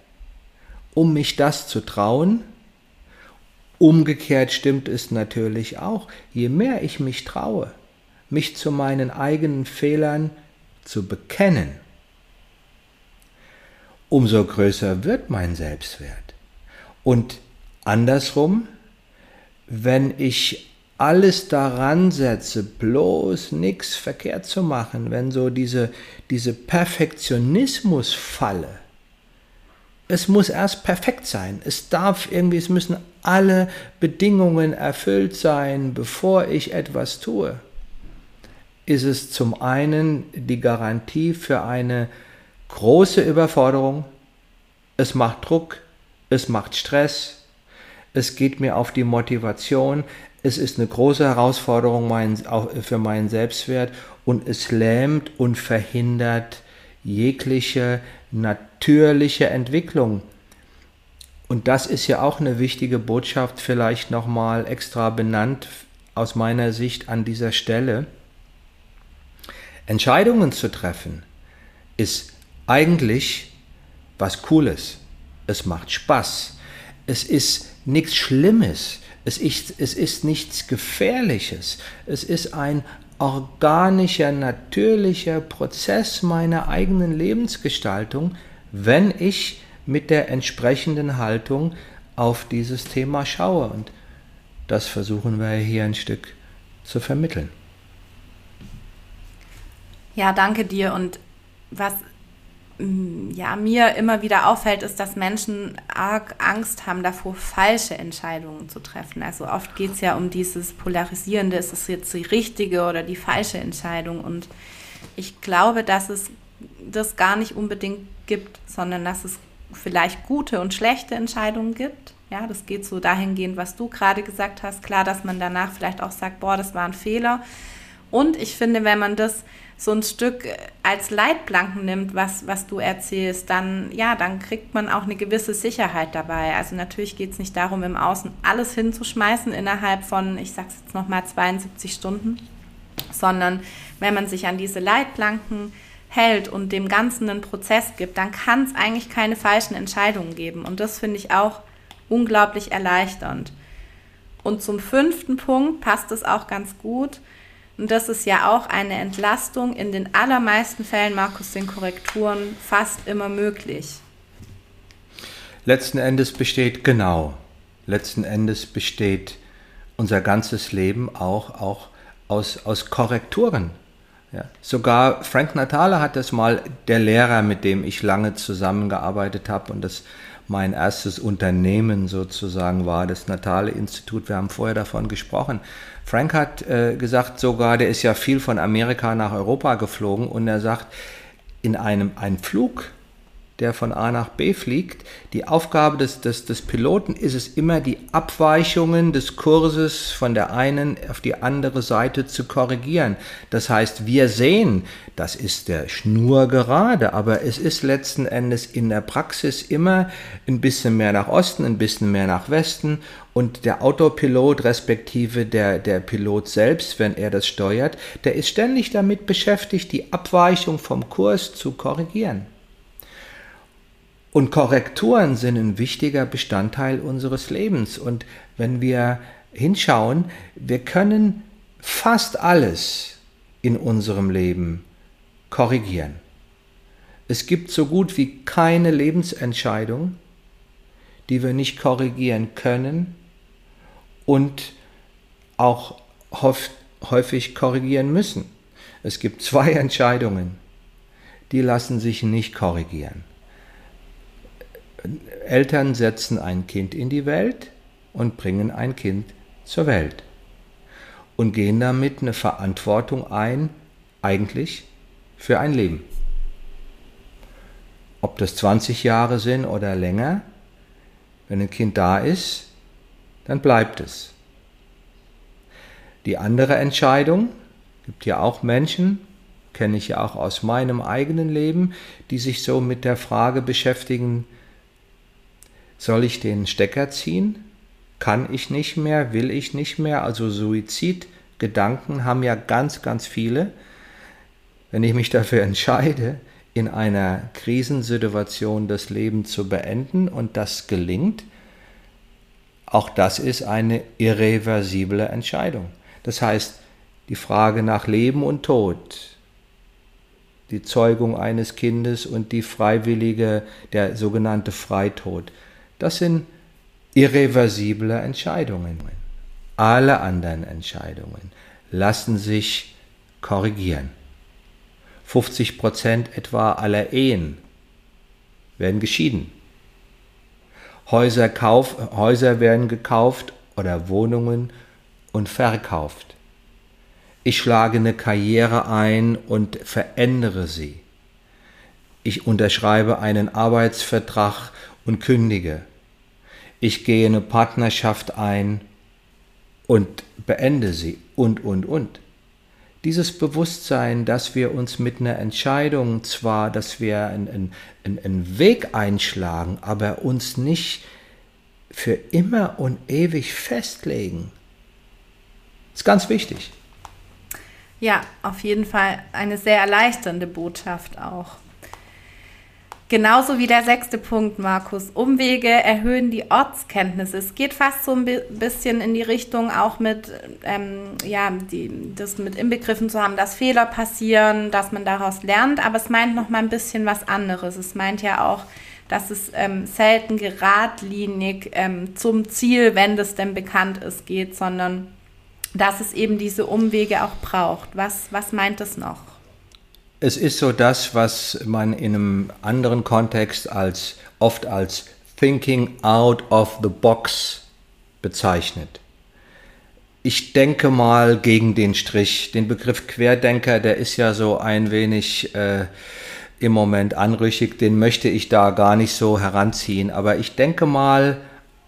um mich das zu trauen, Umgekehrt stimmt es natürlich auch, je mehr ich mich traue, mich zu meinen eigenen Fehlern zu bekennen, umso größer wird mein Selbstwert. Und andersrum, wenn ich alles daran setze, bloß nichts verkehrt zu machen, wenn so diese, diese Perfektionismus-Falle es muss erst perfekt sein. Es darf irgendwie, es müssen alle Bedingungen erfüllt sein, bevor ich etwas tue. Ist es zum einen die Garantie für eine große Überforderung. Es macht Druck, es macht Stress, es geht mir auf die Motivation, es ist eine große Herausforderung für meinen Selbstwert und es lähmt und verhindert jegliche natürliche Entwicklung. Und das ist ja auch eine wichtige Botschaft, vielleicht nochmal extra benannt aus meiner Sicht an dieser Stelle. Entscheidungen zu treffen ist eigentlich was Cooles. Es macht Spaß. Es ist nichts Schlimmes. Es ist, es ist nichts Gefährliches. Es ist ein organischer, natürlicher Prozess meiner eigenen Lebensgestaltung, wenn ich mit der entsprechenden Haltung auf dieses Thema schaue. Und das versuchen wir hier ein Stück zu vermitteln. Ja, danke dir. Und was ja, mir immer wieder auffällt, ist, dass Menschen arg Angst haben davor, falsche Entscheidungen zu treffen. Also oft geht es ja um dieses Polarisierende, ist es jetzt die richtige oder die falsche Entscheidung. Und ich glaube, dass es das gar nicht unbedingt gibt, sondern dass es vielleicht gute und schlechte Entscheidungen gibt. Ja, das geht so dahingehend, was du gerade gesagt hast. Klar, dass man danach vielleicht auch sagt, boah, das war ein Fehler. Und ich finde, wenn man das so ein Stück als Leitplanken nimmt, was, was du erzählst, dann, ja, dann kriegt man auch eine gewisse Sicherheit dabei. Also natürlich geht es nicht darum, im Außen alles hinzuschmeißen innerhalb von, ich sag's jetzt nochmal, 72 Stunden, sondern wenn man sich an diese Leitplanken hält und dem Ganzen einen Prozess gibt, dann kann es eigentlich keine falschen Entscheidungen geben. Und das finde ich auch unglaublich erleichternd. Und zum fünften Punkt passt es auch ganz gut. Und das ist ja auch eine Entlastung. In den allermeisten Fällen, Markus, sind Korrekturen fast immer möglich. Letzten Endes besteht genau, letzten Endes besteht unser ganzes Leben auch, auch aus, aus Korrekturen. Ja. Sogar Frank Natale hat das mal, der Lehrer, mit dem ich lange zusammengearbeitet habe und das mein erstes Unternehmen sozusagen war, das Natale Institut. Wir haben vorher davon gesprochen. Frank hat äh, gesagt sogar, der ist ja viel von Amerika nach Europa geflogen und er sagt, in einem ein Flug der von A nach B fliegt. Die Aufgabe des, des, des Piloten ist es immer, die Abweichungen des Kurses von der einen auf die andere Seite zu korrigieren. Das heißt, wir sehen, das ist der Schnurgerade, aber es ist letzten Endes in der Praxis immer ein bisschen mehr nach Osten, ein bisschen mehr nach Westen und der Autopilot respektive der, der Pilot selbst, wenn er das steuert, der ist ständig damit beschäftigt, die Abweichung vom Kurs zu korrigieren. Und Korrekturen sind ein wichtiger Bestandteil unseres Lebens. Und wenn wir hinschauen, wir können fast alles in unserem Leben korrigieren. Es gibt so gut wie keine Lebensentscheidung, die wir nicht korrigieren können und auch häufig korrigieren müssen. Es gibt zwei Entscheidungen, die lassen sich nicht korrigieren. Eltern setzen ein Kind in die Welt und bringen ein Kind zur Welt und gehen damit eine Verantwortung ein, eigentlich für ein Leben. Ob das 20 Jahre sind oder länger, wenn ein Kind da ist, dann bleibt es. Die andere Entscheidung, gibt ja auch Menschen, kenne ich ja auch aus meinem eigenen Leben, die sich so mit der Frage beschäftigen, soll ich den Stecker ziehen? Kann ich nicht mehr? Will ich nicht mehr? Also Suizidgedanken haben ja ganz, ganz viele. Wenn ich mich dafür entscheide, in einer Krisensituation das Leben zu beenden und das gelingt, auch das ist eine irreversible Entscheidung. Das heißt, die Frage nach Leben und Tod, die Zeugung eines Kindes und die freiwillige, der sogenannte Freitod, das sind irreversible Entscheidungen. Alle anderen Entscheidungen lassen sich korrigieren. 50 Prozent etwa aller Ehen werden geschieden. Häuser, kauf, Häuser werden gekauft oder Wohnungen und verkauft. Ich schlage eine Karriere ein und verändere sie. Ich unterschreibe einen Arbeitsvertrag und kündige. Ich gehe eine Partnerschaft ein und beende sie und, und, und. Dieses Bewusstsein, dass wir uns mit einer Entscheidung zwar, dass wir einen, einen, einen Weg einschlagen, aber uns nicht für immer und ewig festlegen, ist ganz wichtig. Ja, auf jeden Fall eine sehr erleichternde Botschaft auch. Genauso wie der sechste Punkt, Markus. Umwege erhöhen die Ortskenntnisse. Es geht fast so ein bisschen in die Richtung, auch mit, ähm, ja, die, das mit inbegriffen zu haben, dass Fehler passieren, dass man daraus lernt. Aber es meint noch mal ein bisschen was anderes. Es meint ja auch, dass es ähm, selten geradlinig ähm, zum Ziel, wenn das denn bekannt ist, geht, sondern dass es eben diese Umwege auch braucht. Was, was meint es noch? Es ist so das, was man in einem anderen Kontext als oft als Thinking out of the box bezeichnet. Ich denke mal gegen den Strich. Den Begriff Querdenker, der ist ja so ein wenig äh, im Moment anrüchig, den möchte ich da gar nicht so heranziehen. Aber ich denke mal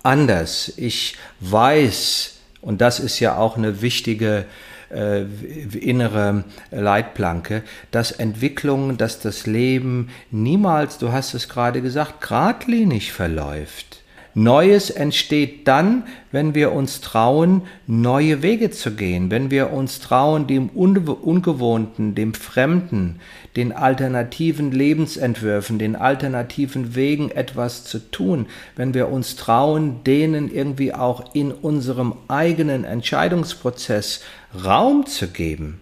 anders. Ich weiß, und das ist ja auch eine wichtige äh, innere Leitplanke, dass Entwicklung, dass das Leben niemals, du hast es gerade gesagt, geradlinig verläuft. Neues entsteht dann, wenn wir uns trauen, neue Wege zu gehen, wenn wir uns trauen, dem Ungewohnten, dem Fremden, den alternativen Lebensentwürfen, den alternativen Wegen etwas zu tun, wenn wir uns trauen, denen irgendwie auch in unserem eigenen Entscheidungsprozess Raum zu geben,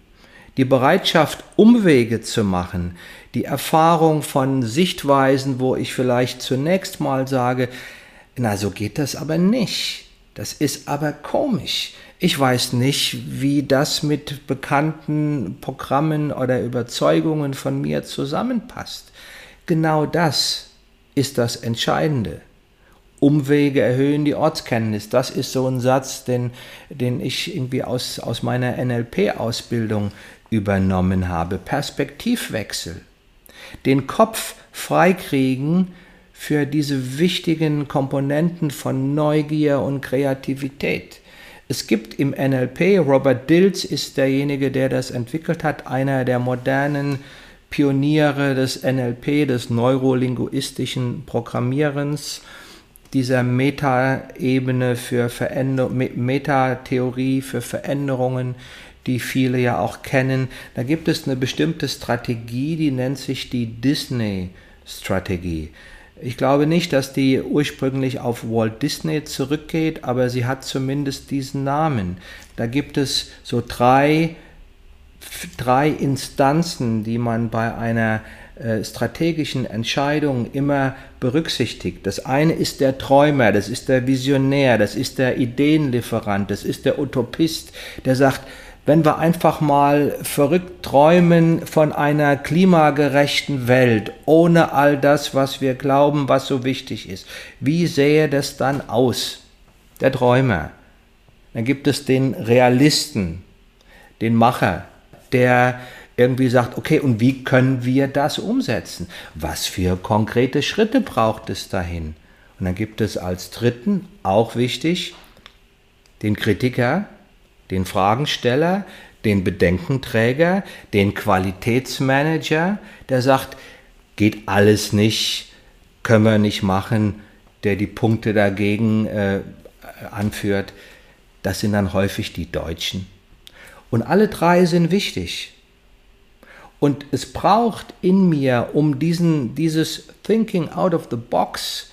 die Bereitschaft, Umwege zu machen, die Erfahrung von Sichtweisen, wo ich vielleicht zunächst mal sage, na, so geht das aber nicht. Das ist aber komisch. Ich weiß nicht, wie das mit bekannten Programmen oder Überzeugungen von mir zusammenpasst. Genau das ist das Entscheidende. Umwege erhöhen die Ortskenntnis. Das ist so ein Satz, den, den ich irgendwie aus, aus meiner NLP-Ausbildung übernommen habe. Perspektivwechsel. Den Kopf freikriegen für diese wichtigen Komponenten von Neugier und Kreativität. Es gibt im NLP, Robert Dills ist derjenige, der das entwickelt hat, einer der modernen Pioniere des NLP, des neurolinguistischen Programmierens, dieser Meta-Ebene für Veränderung, Metatheorie für Veränderungen, die viele ja auch kennen. Da gibt es eine bestimmte Strategie, die nennt sich die Disney-Strategie. Ich glaube nicht, dass die ursprünglich auf Walt Disney zurückgeht, aber sie hat zumindest diesen Namen. Da gibt es so drei, drei Instanzen, die man bei einer äh, strategischen Entscheidung immer berücksichtigt. Das eine ist der Träumer, das ist der Visionär, das ist der Ideenlieferant, das ist der Utopist, der sagt, wenn wir einfach mal verrückt träumen von einer klimagerechten Welt, ohne all das, was wir glauben, was so wichtig ist. Wie sähe das dann aus? Der Träumer. Dann gibt es den Realisten, den Macher, der irgendwie sagt, okay, und wie können wir das umsetzen? Was für konkrete Schritte braucht es dahin? Und dann gibt es als dritten, auch wichtig, den Kritiker, den Fragensteller, den Bedenkenträger, den Qualitätsmanager, der sagt, geht alles nicht, können wir nicht machen, der die Punkte dagegen äh, anführt. Das sind dann häufig die Deutschen. Und alle drei sind wichtig. Und es braucht in mir, um diesen, dieses Thinking out of the box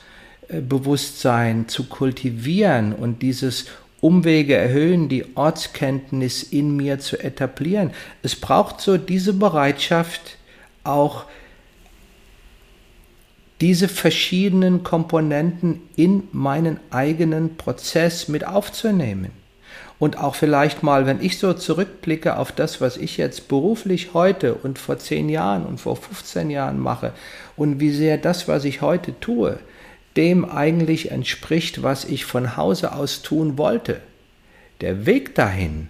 äh, Bewusstsein zu kultivieren und dieses Umwege erhöhen, die Ortskenntnis in mir zu etablieren. Es braucht so diese Bereitschaft, auch diese verschiedenen Komponenten in meinen eigenen Prozess mit aufzunehmen. Und auch vielleicht mal, wenn ich so zurückblicke auf das, was ich jetzt beruflich heute und vor zehn Jahren und vor 15 Jahren mache und wie sehr das, was ich heute tue, dem eigentlich entspricht, was ich von Hause aus tun wollte. Der Weg dahin,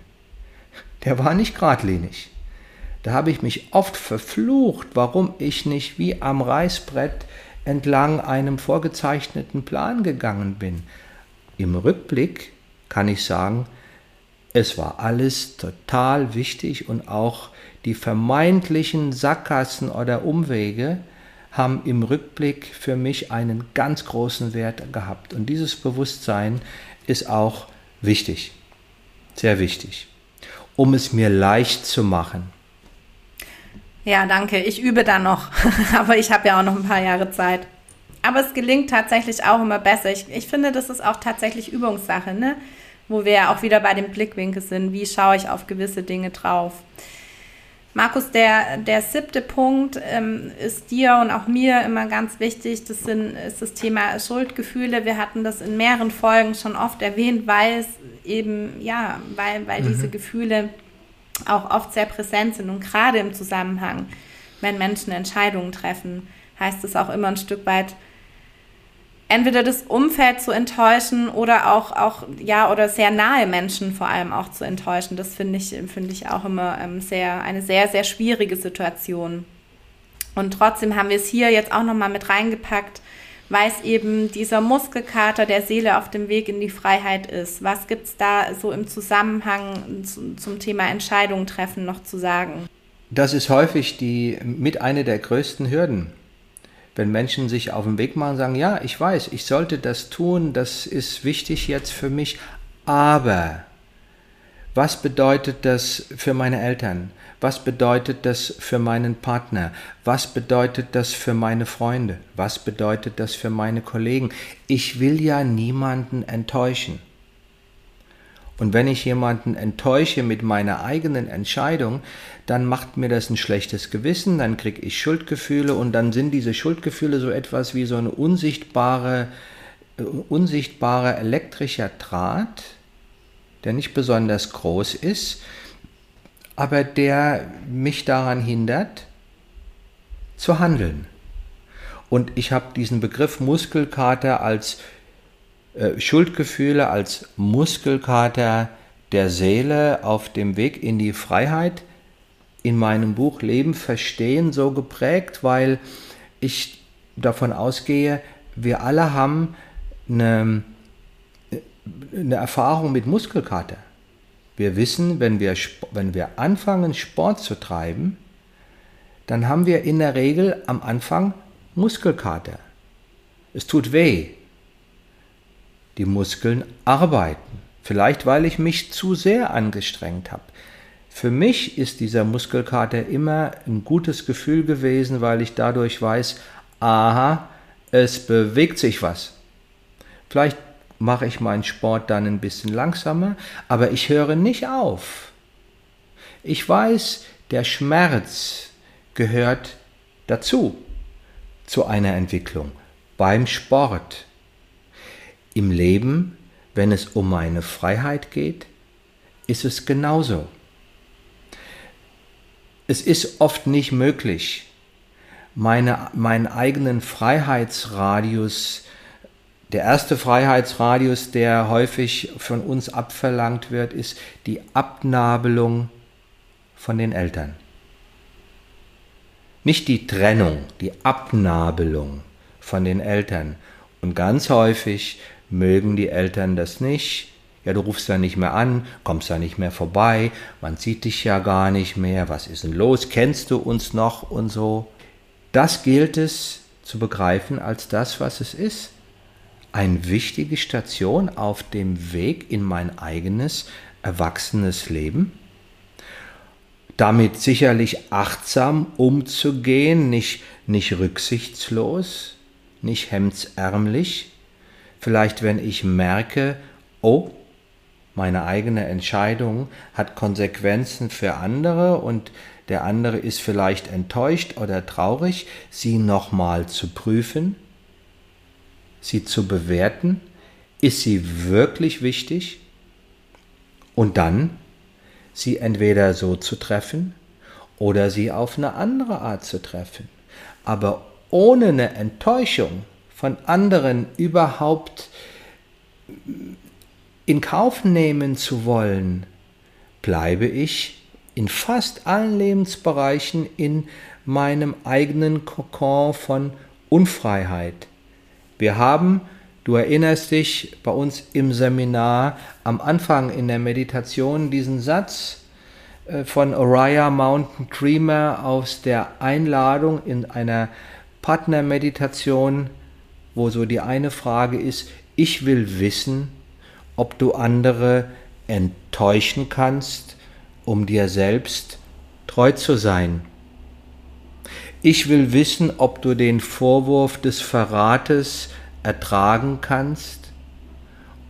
der war nicht geradlinig. Da habe ich mich oft verflucht, warum ich nicht wie am Reißbrett entlang einem vorgezeichneten Plan gegangen bin. Im Rückblick kann ich sagen, es war alles total wichtig und auch die vermeintlichen Sackgassen oder Umwege, haben im Rückblick für mich einen ganz großen Wert gehabt. Und dieses Bewusstsein ist auch wichtig, sehr wichtig, um es mir leicht zu machen. Ja, danke. Ich übe da noch, aber ich habe ja auch noch ein paar Jahre Zeit. Aber es gelingt tatsächlich auch immer besser. Ich, ich finde, das ist auch tatsächlich Übungssache, ne? wo wir ja auch wieder bei dem Blickwinkel sind. Wie schaue ich auf gewisse Dinge drauf? Markus, der, der siebte Punkt ähm, ist dir und auch mir immer ganz wichtig. Das sind, ist das Thema Schuldgefühle. Wir hatten das in mehreren Folgen schon oft erwähnt, weil es eben, ja, weil, weil mhm. diese Gefühle auch oft sehr präsent sind und gerade im Zusammenhang, wenn Menschen Entscheidungen treffen, heißt es auch immer ein Stück weit, entweder das Umfeld zu enttäuschen oder auch, auch ja, oder sehr nahe Menschen vor allem auch zu enttäuschen. Das finde ich, finde ich auch immer ähm, sehr, eine sehr, sehr schwierige Situation. Und trotzdem haben wir es hier jetzt auch nochmal mit reingepackt, weil es eben dieser Muskelkater der Seele auf dem Weg in die Freiheit ist. Was gibt es da so im Zusammenhang zum Thema Entscheidungen treffen noch zu sagen? Das ist häufig die mit einer der größten Hürden. Wenn Menschen sich auf den Weg machen sagen, ja, ich weiß, ich sollte das tun, das ist wichtig jetzt für mich, aber was bedeutet das für meine Eltern? Was bedeutet das für meinen Partner? Was bedeutet das für meine Freunde? Was bedeutet das für meine Kollegen? Ich will ja niemanden enttäuschen. Und wenn ich jemanden enttäusche mit meiner eigenen Entscheidung, dann macht mir das ein schlechtes Gewissen, dann kriege ich Schuldgefühle und dann sind diese Schuldgefühle so etwas wie so unsichtbare, äh, unsichtbare elektrischer Draht, der nicht besonders groß ist, aber der mich daran hindert, zu handeln. Und ich habe diesen Begriff Muskelkater als Schuldgefühle, als Muskelkater der Seele auf dem Weg in die Freiheit in meinem Buch Leben verstehen so geprägt, weil ich davon ausgehe, wir alle haben eine, eine Erfahrung mit Muskelkater. Wir wissen, wenn wir, wenn wir anfangen, Sport zu treiben, dann haben wir in der Regel am Anfang Muskelkater. Es tut weh. Die Muskeln arbeiten. Vielleicht weil ich mich zu sehr angestrengt habe. Für mich ist dieser Muskelkater immer ein gutes Gefühl gewesen, weil ich dadurch weiß, aha, es bewegt sich was. Vielleicht mache ich meinen Sport dann ein bisschen langsamer, aber ich höre nicht auf. Ich weiß, der Schmerz gehört dazu, zu einer Entwicklung, beim Sport. Im Leben, wenn es um meine Freiheit geht, ist es genauso. Es ist oft nicht möglich, meine, meinen eigenen Freiheitsradius der erste Freiheitsradius, der häufig von uns abverlangt wird, ist die Abnabelung von den Eltern. Nicht die Trennung, die Abnabelung von den Eltern. Und ganz häufig mögen die Eltern das nicht. Ja, du rufst da nicht mehr an, kommst da nicht mehr vorbei, man sieht dich ja gar nicht mehr, was ist denn los, kennst du uns noch und so. Das gilt es zu begreifen als das, was es ist eine wichtige Station auf dem Weg in mein eigenes erwachsenes Leben. Damit sicherlich achtsam umzugehen, nicht, nicht rücksichtslos, nicht hemdsärmlich. Vielleicht, wenn ich merke, oh, meine eigene Entscheidung hat Konsequenzen für andere und der andere ist vielleicht enttäuscht oder traurig, sie nochmal zu prüfen sie zu bewerten, ist sie wirklich wichtig und dann sie entweder so zu treffen oder sie auf eine andere Art zu treffen. Aber ohne eine Enttäuschung von anderen überhaupt in Kauf nehmen zu wollen, bleibe ich in fast allen Lebensbereichen in meinem eigenen Kokon von Unfreiheit, wir haben, du erinnerst dich, bei uns im Seminar am Anfang in der Meditation diesen Satz äh, von Oriah Mountain Dreamer aus der Einladung in einer Partnermeditation, wo so die eine Frage ist, ich will wissen, ob du andere enttäuschen kannst, um dir selbst treu zu sein. Ich will wissen, ob du den Vorwurf des Verrates ertragen kannst,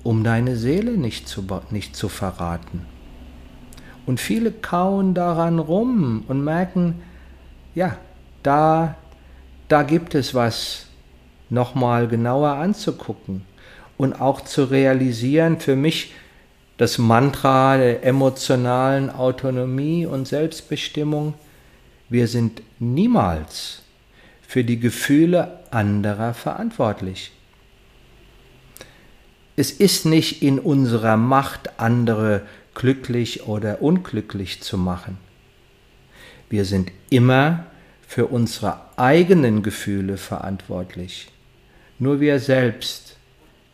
um deine Seele nicht zu, nicht zu verraten. Und viele kauen daran rum und merken, ja, da, da gibt es was nochmal genauer anzugucken und auch zu realisieren, für mich das Mantra der emotionalen Autonomie und Selbstbestimmung, wir sind niemals für die Gefühle anderer verantwortlich. Es ist nicht in unserer Macht, andere glücklich oder unglücklich zu machen. Wir sind immer für unsere eigenen Gefühle verantwortlich. Nur wir selbst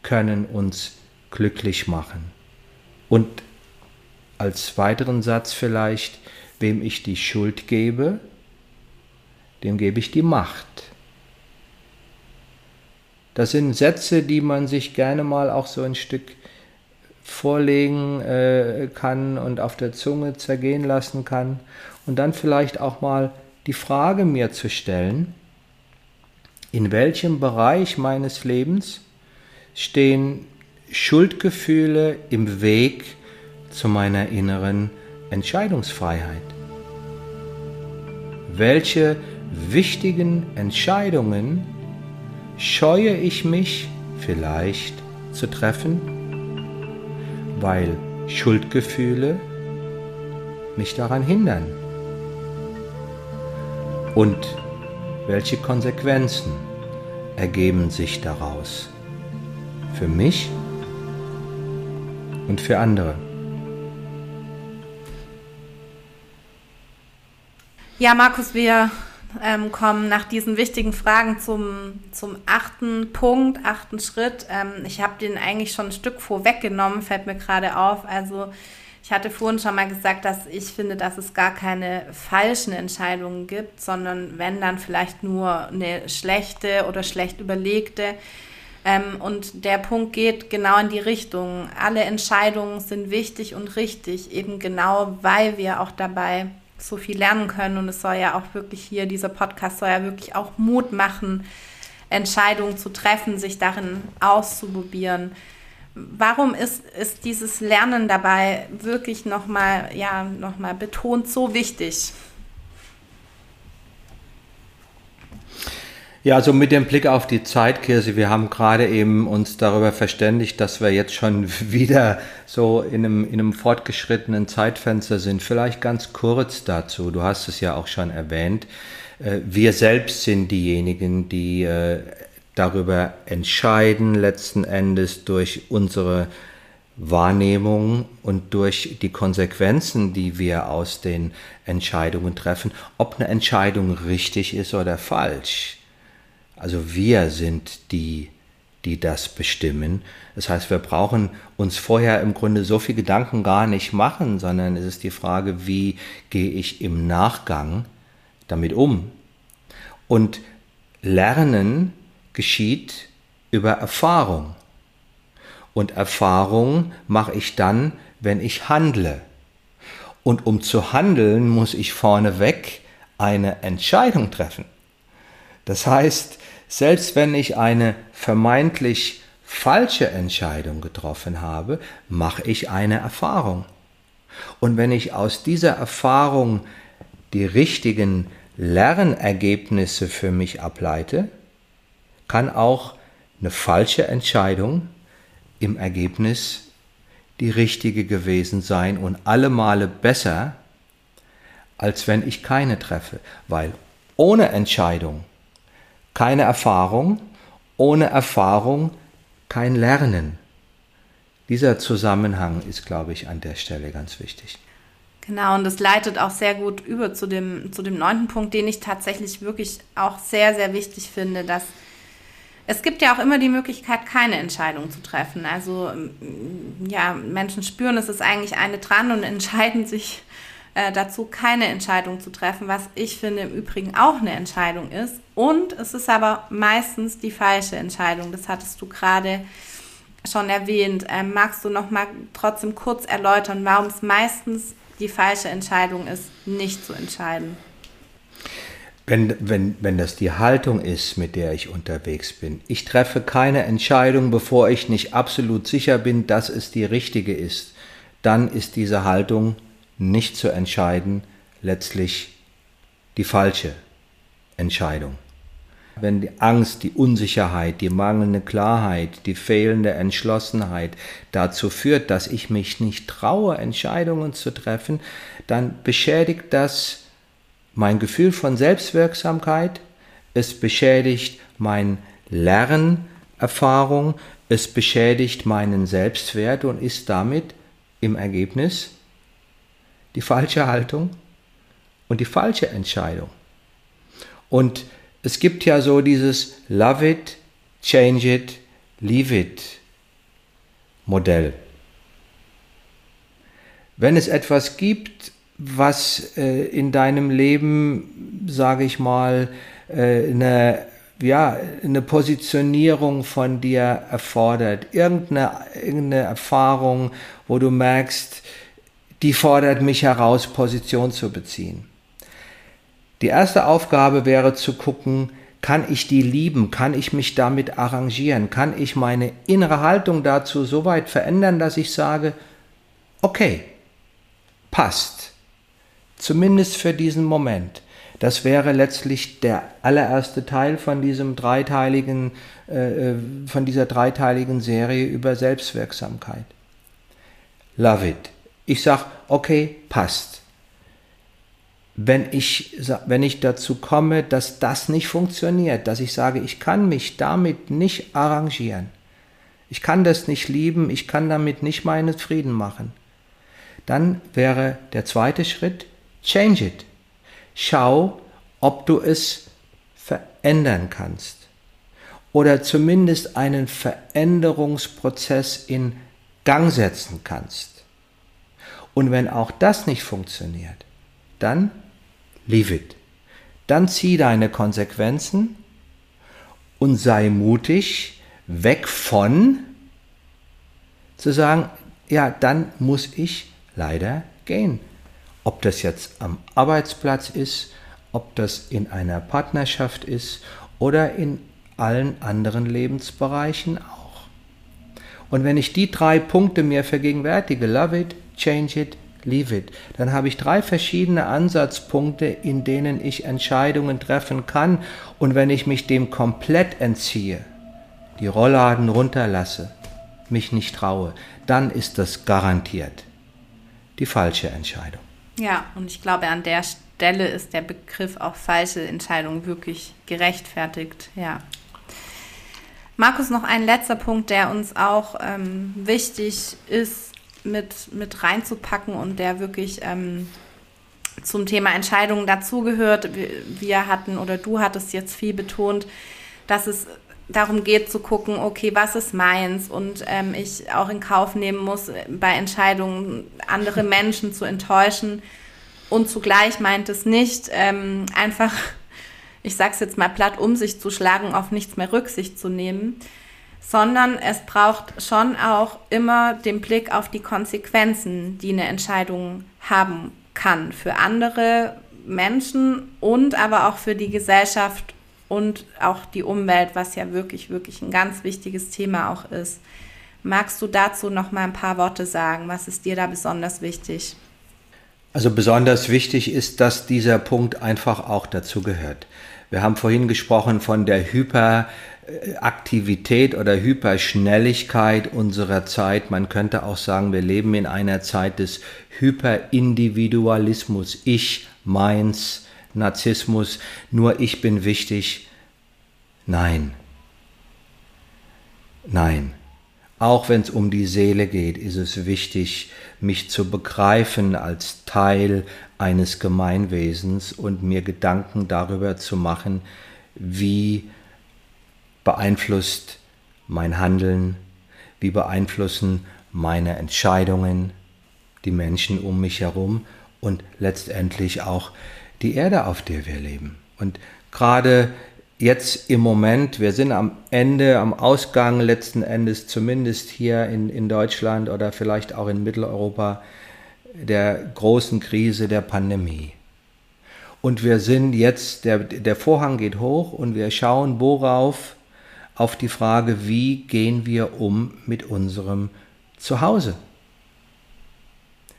können uns glücklich machen. Und als weiteren Satz vielleicht, wem ich die Schuld gebe, dem gebe ich die Macht. Das sind Sätze, die man sich gerne mal auch so ein Stück vorlegen äh, kann und auf der Zunge zergehen lassen kann und dann vielleicht auch mal die Frage mir zu stellen, in welchem Bereich meines Lebens stehen Schuldgefühle im Weg zu meiner inneren Entscheidungsfreiheit? Welche wichtigen Entscheidungen scheue ich mich vielleicht zu treffen, weil Schuldgefühle mich daran hindern? Und welche Konsequenzen ergeben sich daraus für mich und für andere? Ja, Markus, wir ähm, kommen nach diesen wichtigen Fragen zum, zum achten Punkt, achten Schritt. Ähm, ich habe den eigentlich schon ein Stück vorweggenommen, fällt mir gerade auf. Also ich hatte vorhin schon mal gesagt, dass ich finde, dass es gar keine falschen Entscheidungen gibt, sondern wenn dann vielleicht nur eine schlechte oder schlecht überlegte. Ähm, und der Punkt geht genau in die Richtung. Alle Entscheidungen sind wichtig und richtig, eben genau weil wir auch dabei so viel lernen können. Und es soll ja auch wirklich hier, dieser Podcast soll ja wirklich auch Mut machen, Entscheidungen zu treffen, sich darin auszuprobieren warum ist, ist dieses Lernen dabei wirklich nochmal ja, noch betont so wichtig? Ja, also mit dem Blick auf die Zeit, Kirsi, wir haben gerade eben uns darüber verständigt, dass wir jetzt schon wieder so in einem, in einem fortgeschrittenen Zeitfenster sind. Vielleicht ganz kurz dazu, du hast es ja auch schon erwähnt. Äh, wir selbst sind diejenigen, die äh, darüber entscheiden, letzten Endes durch unsere Wahrnehmung und durch die Konsequenzen, die wir aus den Entscheidungen treffen, ob eine Entscheidung richtig ist oder falsch. Also wir sind die, die das bestimmen. Das heißt, wir brauchen uns vorher im Grunde so viel Gedanken gar nicht machen, sondern es ist die Frage, wie gehe ich im Nachgang damit um? Und lernen geschieht über Erfahrung. Und Erfahrung mache ich dann, wenn ich handle. Und um zu handeln, muss ich vorneweg eine Entscheidung treffen. Das heißt, selbst wenn ich eine vermeintlich falsche Entscheidung getroffen habe, mache ich eine Erfahrung. Und wenn ich aus dieser Erfahrung die richtigen Lernergebnisse für mich ableite, kann auch eine falsche Entscheidung im Ergebnis die richtige gewesen sein und alle Male besser, als wenn ich keine treffe, weil ohne Entscheidung keine Erfahrung, ohne Erfahrung kein Lernen. Dieser Zusammenhang ist, glaube ich, an der Stelle ganz wichtig. Genau, und das leitet auch sehr gut über zu dem, zu dem neunten Punkt, den ich tatsächlich wirklich auch sehr, sehr wichtig finde, dass es gibt ja auch immer die Möglichkeit, keine Entscheidung zu treffen. Also mm, ja, Menschen spüren, es ist eigentlich eine dran und entscheiden sich äh, dazu, keine Entscheidung zu treffen, was ich finde im Übrigen auch eine Entscheidung ist. Und es ist aber meistens die falsche Entscheidung. Das hattest du gerade schon erwähnt. Ähm, magst du noch mal trotzdem kurz erläutern, warum es meistens die falsche Entscheidung ist, nicht zu entscheiden? Wenn, wenn, wenn das die Haltung ist, mit der ich unterwegs bin, ich treffe keine Entscheidung, bevor ich nicht absolut sicher bin, dass es die richtige ist, dann ist diese Haltung nicht zu entscheiden letztlich die falsche Entscheidung. Wenn die Angst, die Unsicherheit, die mangelnde Klarheit, die fehlende Entschlossenheit dazu führt, dass ich mich nicht traue, Entscheidungen zu treffen, dann beschädigt das mein Gefühl von Selbstwirksamkeit, es beschädigt mein Lernerfahrung, es beschädigt meinen Selbstwert und ist damit im Ergebnis die falsche Haltung und die falsche Entscheidung. Und es gibt ja so dieses Love it, change it, leave it Modell. Wenn es etwas gibt, was äh, in deinem Leben, sage ich mal, äh, eine, ja, eine Positionierung von dir erfordert, irgendeine, irgendeine Erfahrung, wo du merkst, die fordert mich heraus, Position zu beziehen. Die erste Aufgabe wäre zu gucken, kann ich die lieben? Kann ich mich damit arrangieren? Kann ich meine innere Haltung dazu so weit verändern, dass ich sage, okay, passt. Zumindest für diesen Moment. Das wäre letztlich der allererste Teil von diesem dreiteiligen, äh, äh von dieser dreiteiligen Serie über Selbstwirksamkeit. Love it. Ich sage, okay, passt. Wenn ich, wenn ich dazu komme, dass das nicht funktioniert, dass ich sage, ich kann mich damit nicht arrangieren, ich kann das nicht lieben, ich kann damit nicht meinen Frieden machen, dann wäre der zweite Schritt, change it. Schau, ob du es verändern kannst oder zumindest einen Veränderungsprozess in Gang setzen kannst. Und wenn auch das nicht funktioniert, dann leave it. Dann zieh deine Konsequenzen und sei mutig, weg von zu sagen, ja, dann muss ich leider gehen. Ob das jetzt am Arbeitsplatz ist, ob das in einer Partnerschaft ist oder in allen anderen Lebensbereichen auch. Und wenn ich die drei Punkte mir vergegenwärtige, love it, change it, leave it. Dann habe ich drei verschiedene Ansatzpunkte, in denen ich Entscheidungen treffen kann. Und wenn ich mich dem komplett entziehe, die Rollladen runterlasse, mich nicht traue, dann ist das garantiert die falsche Entscheidung. Ja, und ich glaube, an der Stelle ist der Begriff auch falsche Entscheidung wirklich gerechtfertigt. Ja. Markus, noch ein letzter Punkt, der uns auch ähm, wichtig ist, mit, mit reinzupacken und der wirklich ähm, zum Thema Entscheidungen dazugehört. Wir, wir hatten oder du hattest jetzt viel betont, dass es darum geht zu gucken, okay, was ist meins und ähm, ich auch in Kauf nehmen muss, bei Entscheidungen andere Menschen zu enttäuschen. Und zugleich meint es nicht, ähm, einfach, ich sag's jetzt mal platt, um sich zu schlagen, auf nichts mehr Rücksicht zu nehmen, sondern es braucht schon auch immer den Blick auf die Konsequenzen, die eine Entscheidung haben kann für andere Menschen und aber auch für die Gesellschaft und auch die Umwelt, was ja wirklich, wirklich ein ganz wichtiges Thema auch ist. Magst du dazu noch mal ein paar Worte sagen? Was ist dir da besonders wichtig? Also besonders wichtig ist, dass dieser Punkt einfach auch dazu gehört. Wir haben vorhin gesprochen von der Hyper Aktivität oder Hyperschnelligkeit unserer Zeit. Man könnte auch sagen, wir leben in einer Zeit des Hyperindividualismus. Ich, meins, Narzissmus, nur ich bin wichtig. Nein. Nein. Auch wenn es um die Seele geht, ist es wichtig, mich zu begreifen als Teil eines Gemeinwesens und mir Gedanken darüber zu machen, wie beeinflusst mein Handeln, wie beeinflussen meine Entscheidungen die Menschen um mich herum und letztendlich auch die Erde, auf der wir leben. Und gerade jetzt im Moment, wir sind am Ende, am Ausgang letzten Endes, zumindest hier in, in Deutschland oder vielleicht auch in Mitteleuropa, der großen Krise der Pandemie. Und wir sind jetzt, der, der Vorhang geht hoch und wir schauen, worauf auf die Frage, wie gehen wir um mit unserem Zuhause?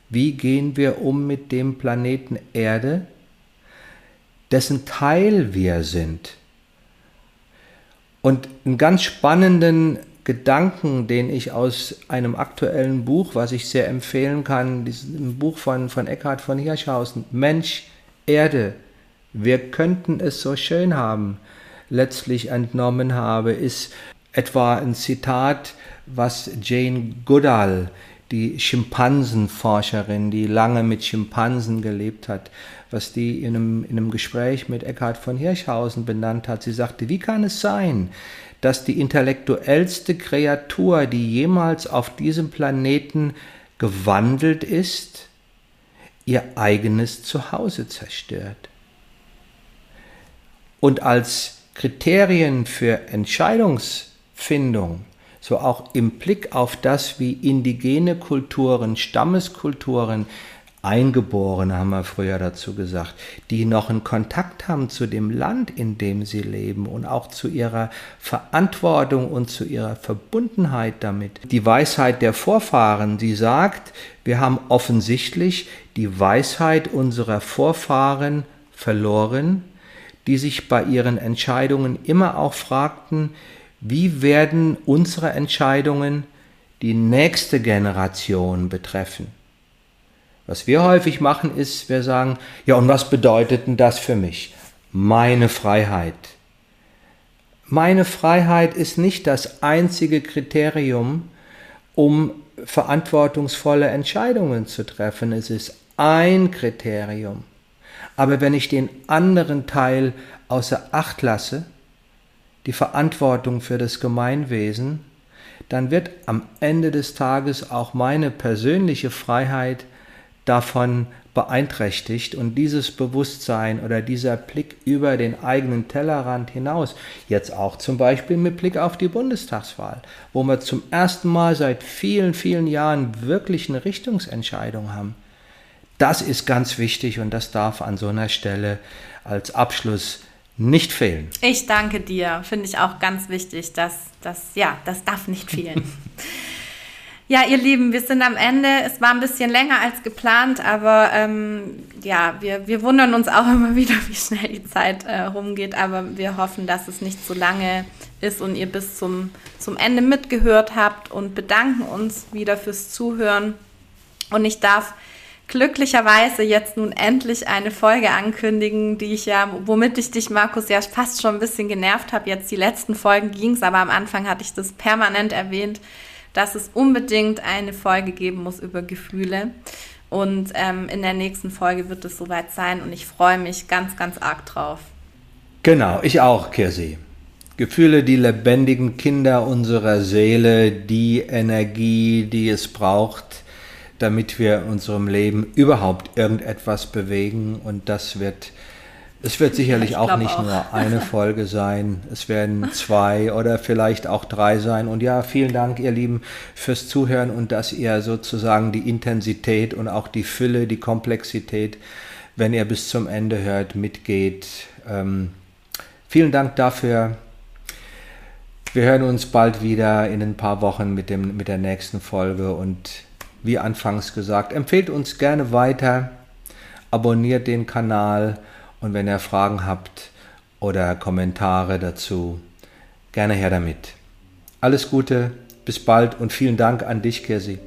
Wie gehen wir um mit dem Planeten Erde, dessen Teil wir sind? Und einen ganz spannenden Gedanken, den ich aus einem aktuellen Buch, was ich sehr empfehlen kann, diesem Buch von, von Eckhard von Hirschhausen, Mensch, Erde, wir könnten es so schön haben, letztlich entnommen habe, ist etwa ein Zitat, was Jane Goodall, die Schimpansenforscherin, die lange mit Schimpansen gelebt hat, was die in einem, in einem Gespräch mit Eckhard von Hirschhausen benannt hat. Sie sagte, wie kann es sein, dass die intellektuellste Kreatur, die jemals auf diesem Planeten gewandelt ist, ihr eigenes Zuhause zerstört? Und als Kriterien für Entscheidungsfindung, so auch im Blick auf das, wie indigene Kulturen, Stammeskulturen, Eingeborene haben wir früher dazu gesagt, die noch einen Kontakt haben zu dem Land, in dem sie leben und auch zu ihrer Verantwortung und zu ihrer Verbundenheit damit. Die Weisheit der Vorfahren, die sagt, wir haben offensichtlich die Weisheit unserer Vorfahren verloren, die sich bei ihren Entscheidungen immer auch fragten, wie werden unsere Entscheidungen die nächste Generation betreffen. Was wir häufig machen, ist, wir sagen, ja, und was bedeutet denn das für mich? Meine Freiheit. Meine Freiheit ist nicht das einzige Kriterium, um verantwortungsvolle Entscheidungen zu treffen. Es ist ein Kriterium. Aber wenn ich den anderen Teil außer Acht lasse, die Verantwortung für das Gemeinwesen, dann wird am Ende des Tages auch meine persönliche Freiheit davon beeinträchtigt und dieses Bewusstsein oder dieser Blick über den eigenen Tellerrand hinaus, jetzt auch zum Beispiel mit Blick auf die Bundestagswahl, wo wir zum ersten Mal seit vielen, vielen Jahren wirklich eine Richtungsentscheidung haben, das ist ganz wichtig und das darf an so einer Stelle als Abschluss nicht fehlen. Ich danke dir. Finde ich auch ganz wichtig, dass das, ja, das darf nicht fehlen. ja, ihr Lieben, wir sind am Ende. Es war ein bisschen länger als geplant, aber ähm, ja, wir, wir wundern uns auch immer wieder, wie schnell die Zeit äh, rumgeht. Aber wir hoffen, dass es nicht zu lange ist und ihr bis zum, zum Ende mitgehört habt und bedanken uns wieder fürs Zuhören. Und ich darf glücklicherweise jetzt nun endlich eine Folge ankündigen, die ich ja, womit ich dich, Markus, ja fast schon ein bisschen genervt habe. Jetzt die letzten Folgen ging es, aber am Anfang hatte ich das permanent erwähnt, dass es unbedingt eine Folge geben muss über Gefühle. Und ähm, in der nächsten Folge wird es soweit sein und ich freue mich ganz, ganz arg drauf. Genau, ich auch, Kirsi. Gefühle, die lebendigen Kinder unserer Seele, die Energie, die es braucht, damit wir in unserem Leben überhaupt irgendetwas bewegen. Und das wird, es wird sicherlich auch nicht auch. nur eine Folge sein. Es werden zwei oder vielleicht auch drei sein. Und ja, vielen Dank, ihr Lieben, fürs Zuhören und dass ihr sozusagen die Intensität und auch die Fülle, die Komplexität, wenn ihr bis zum Ende hört, mitgeht. Ähm, vielen Dank dafür. Wir hören uns bald wieder in ein paar Wochen mit, dem, mit der nächsten Folge und wie anfangs gesagt. Empfehlt uns gerne weiter, abonniert den Kanal und wenn ihr Fragen habt oder Kommentare dazu, gerne her damit. Alles Gute, bis bald und vielen Dank an dich, Kirsi.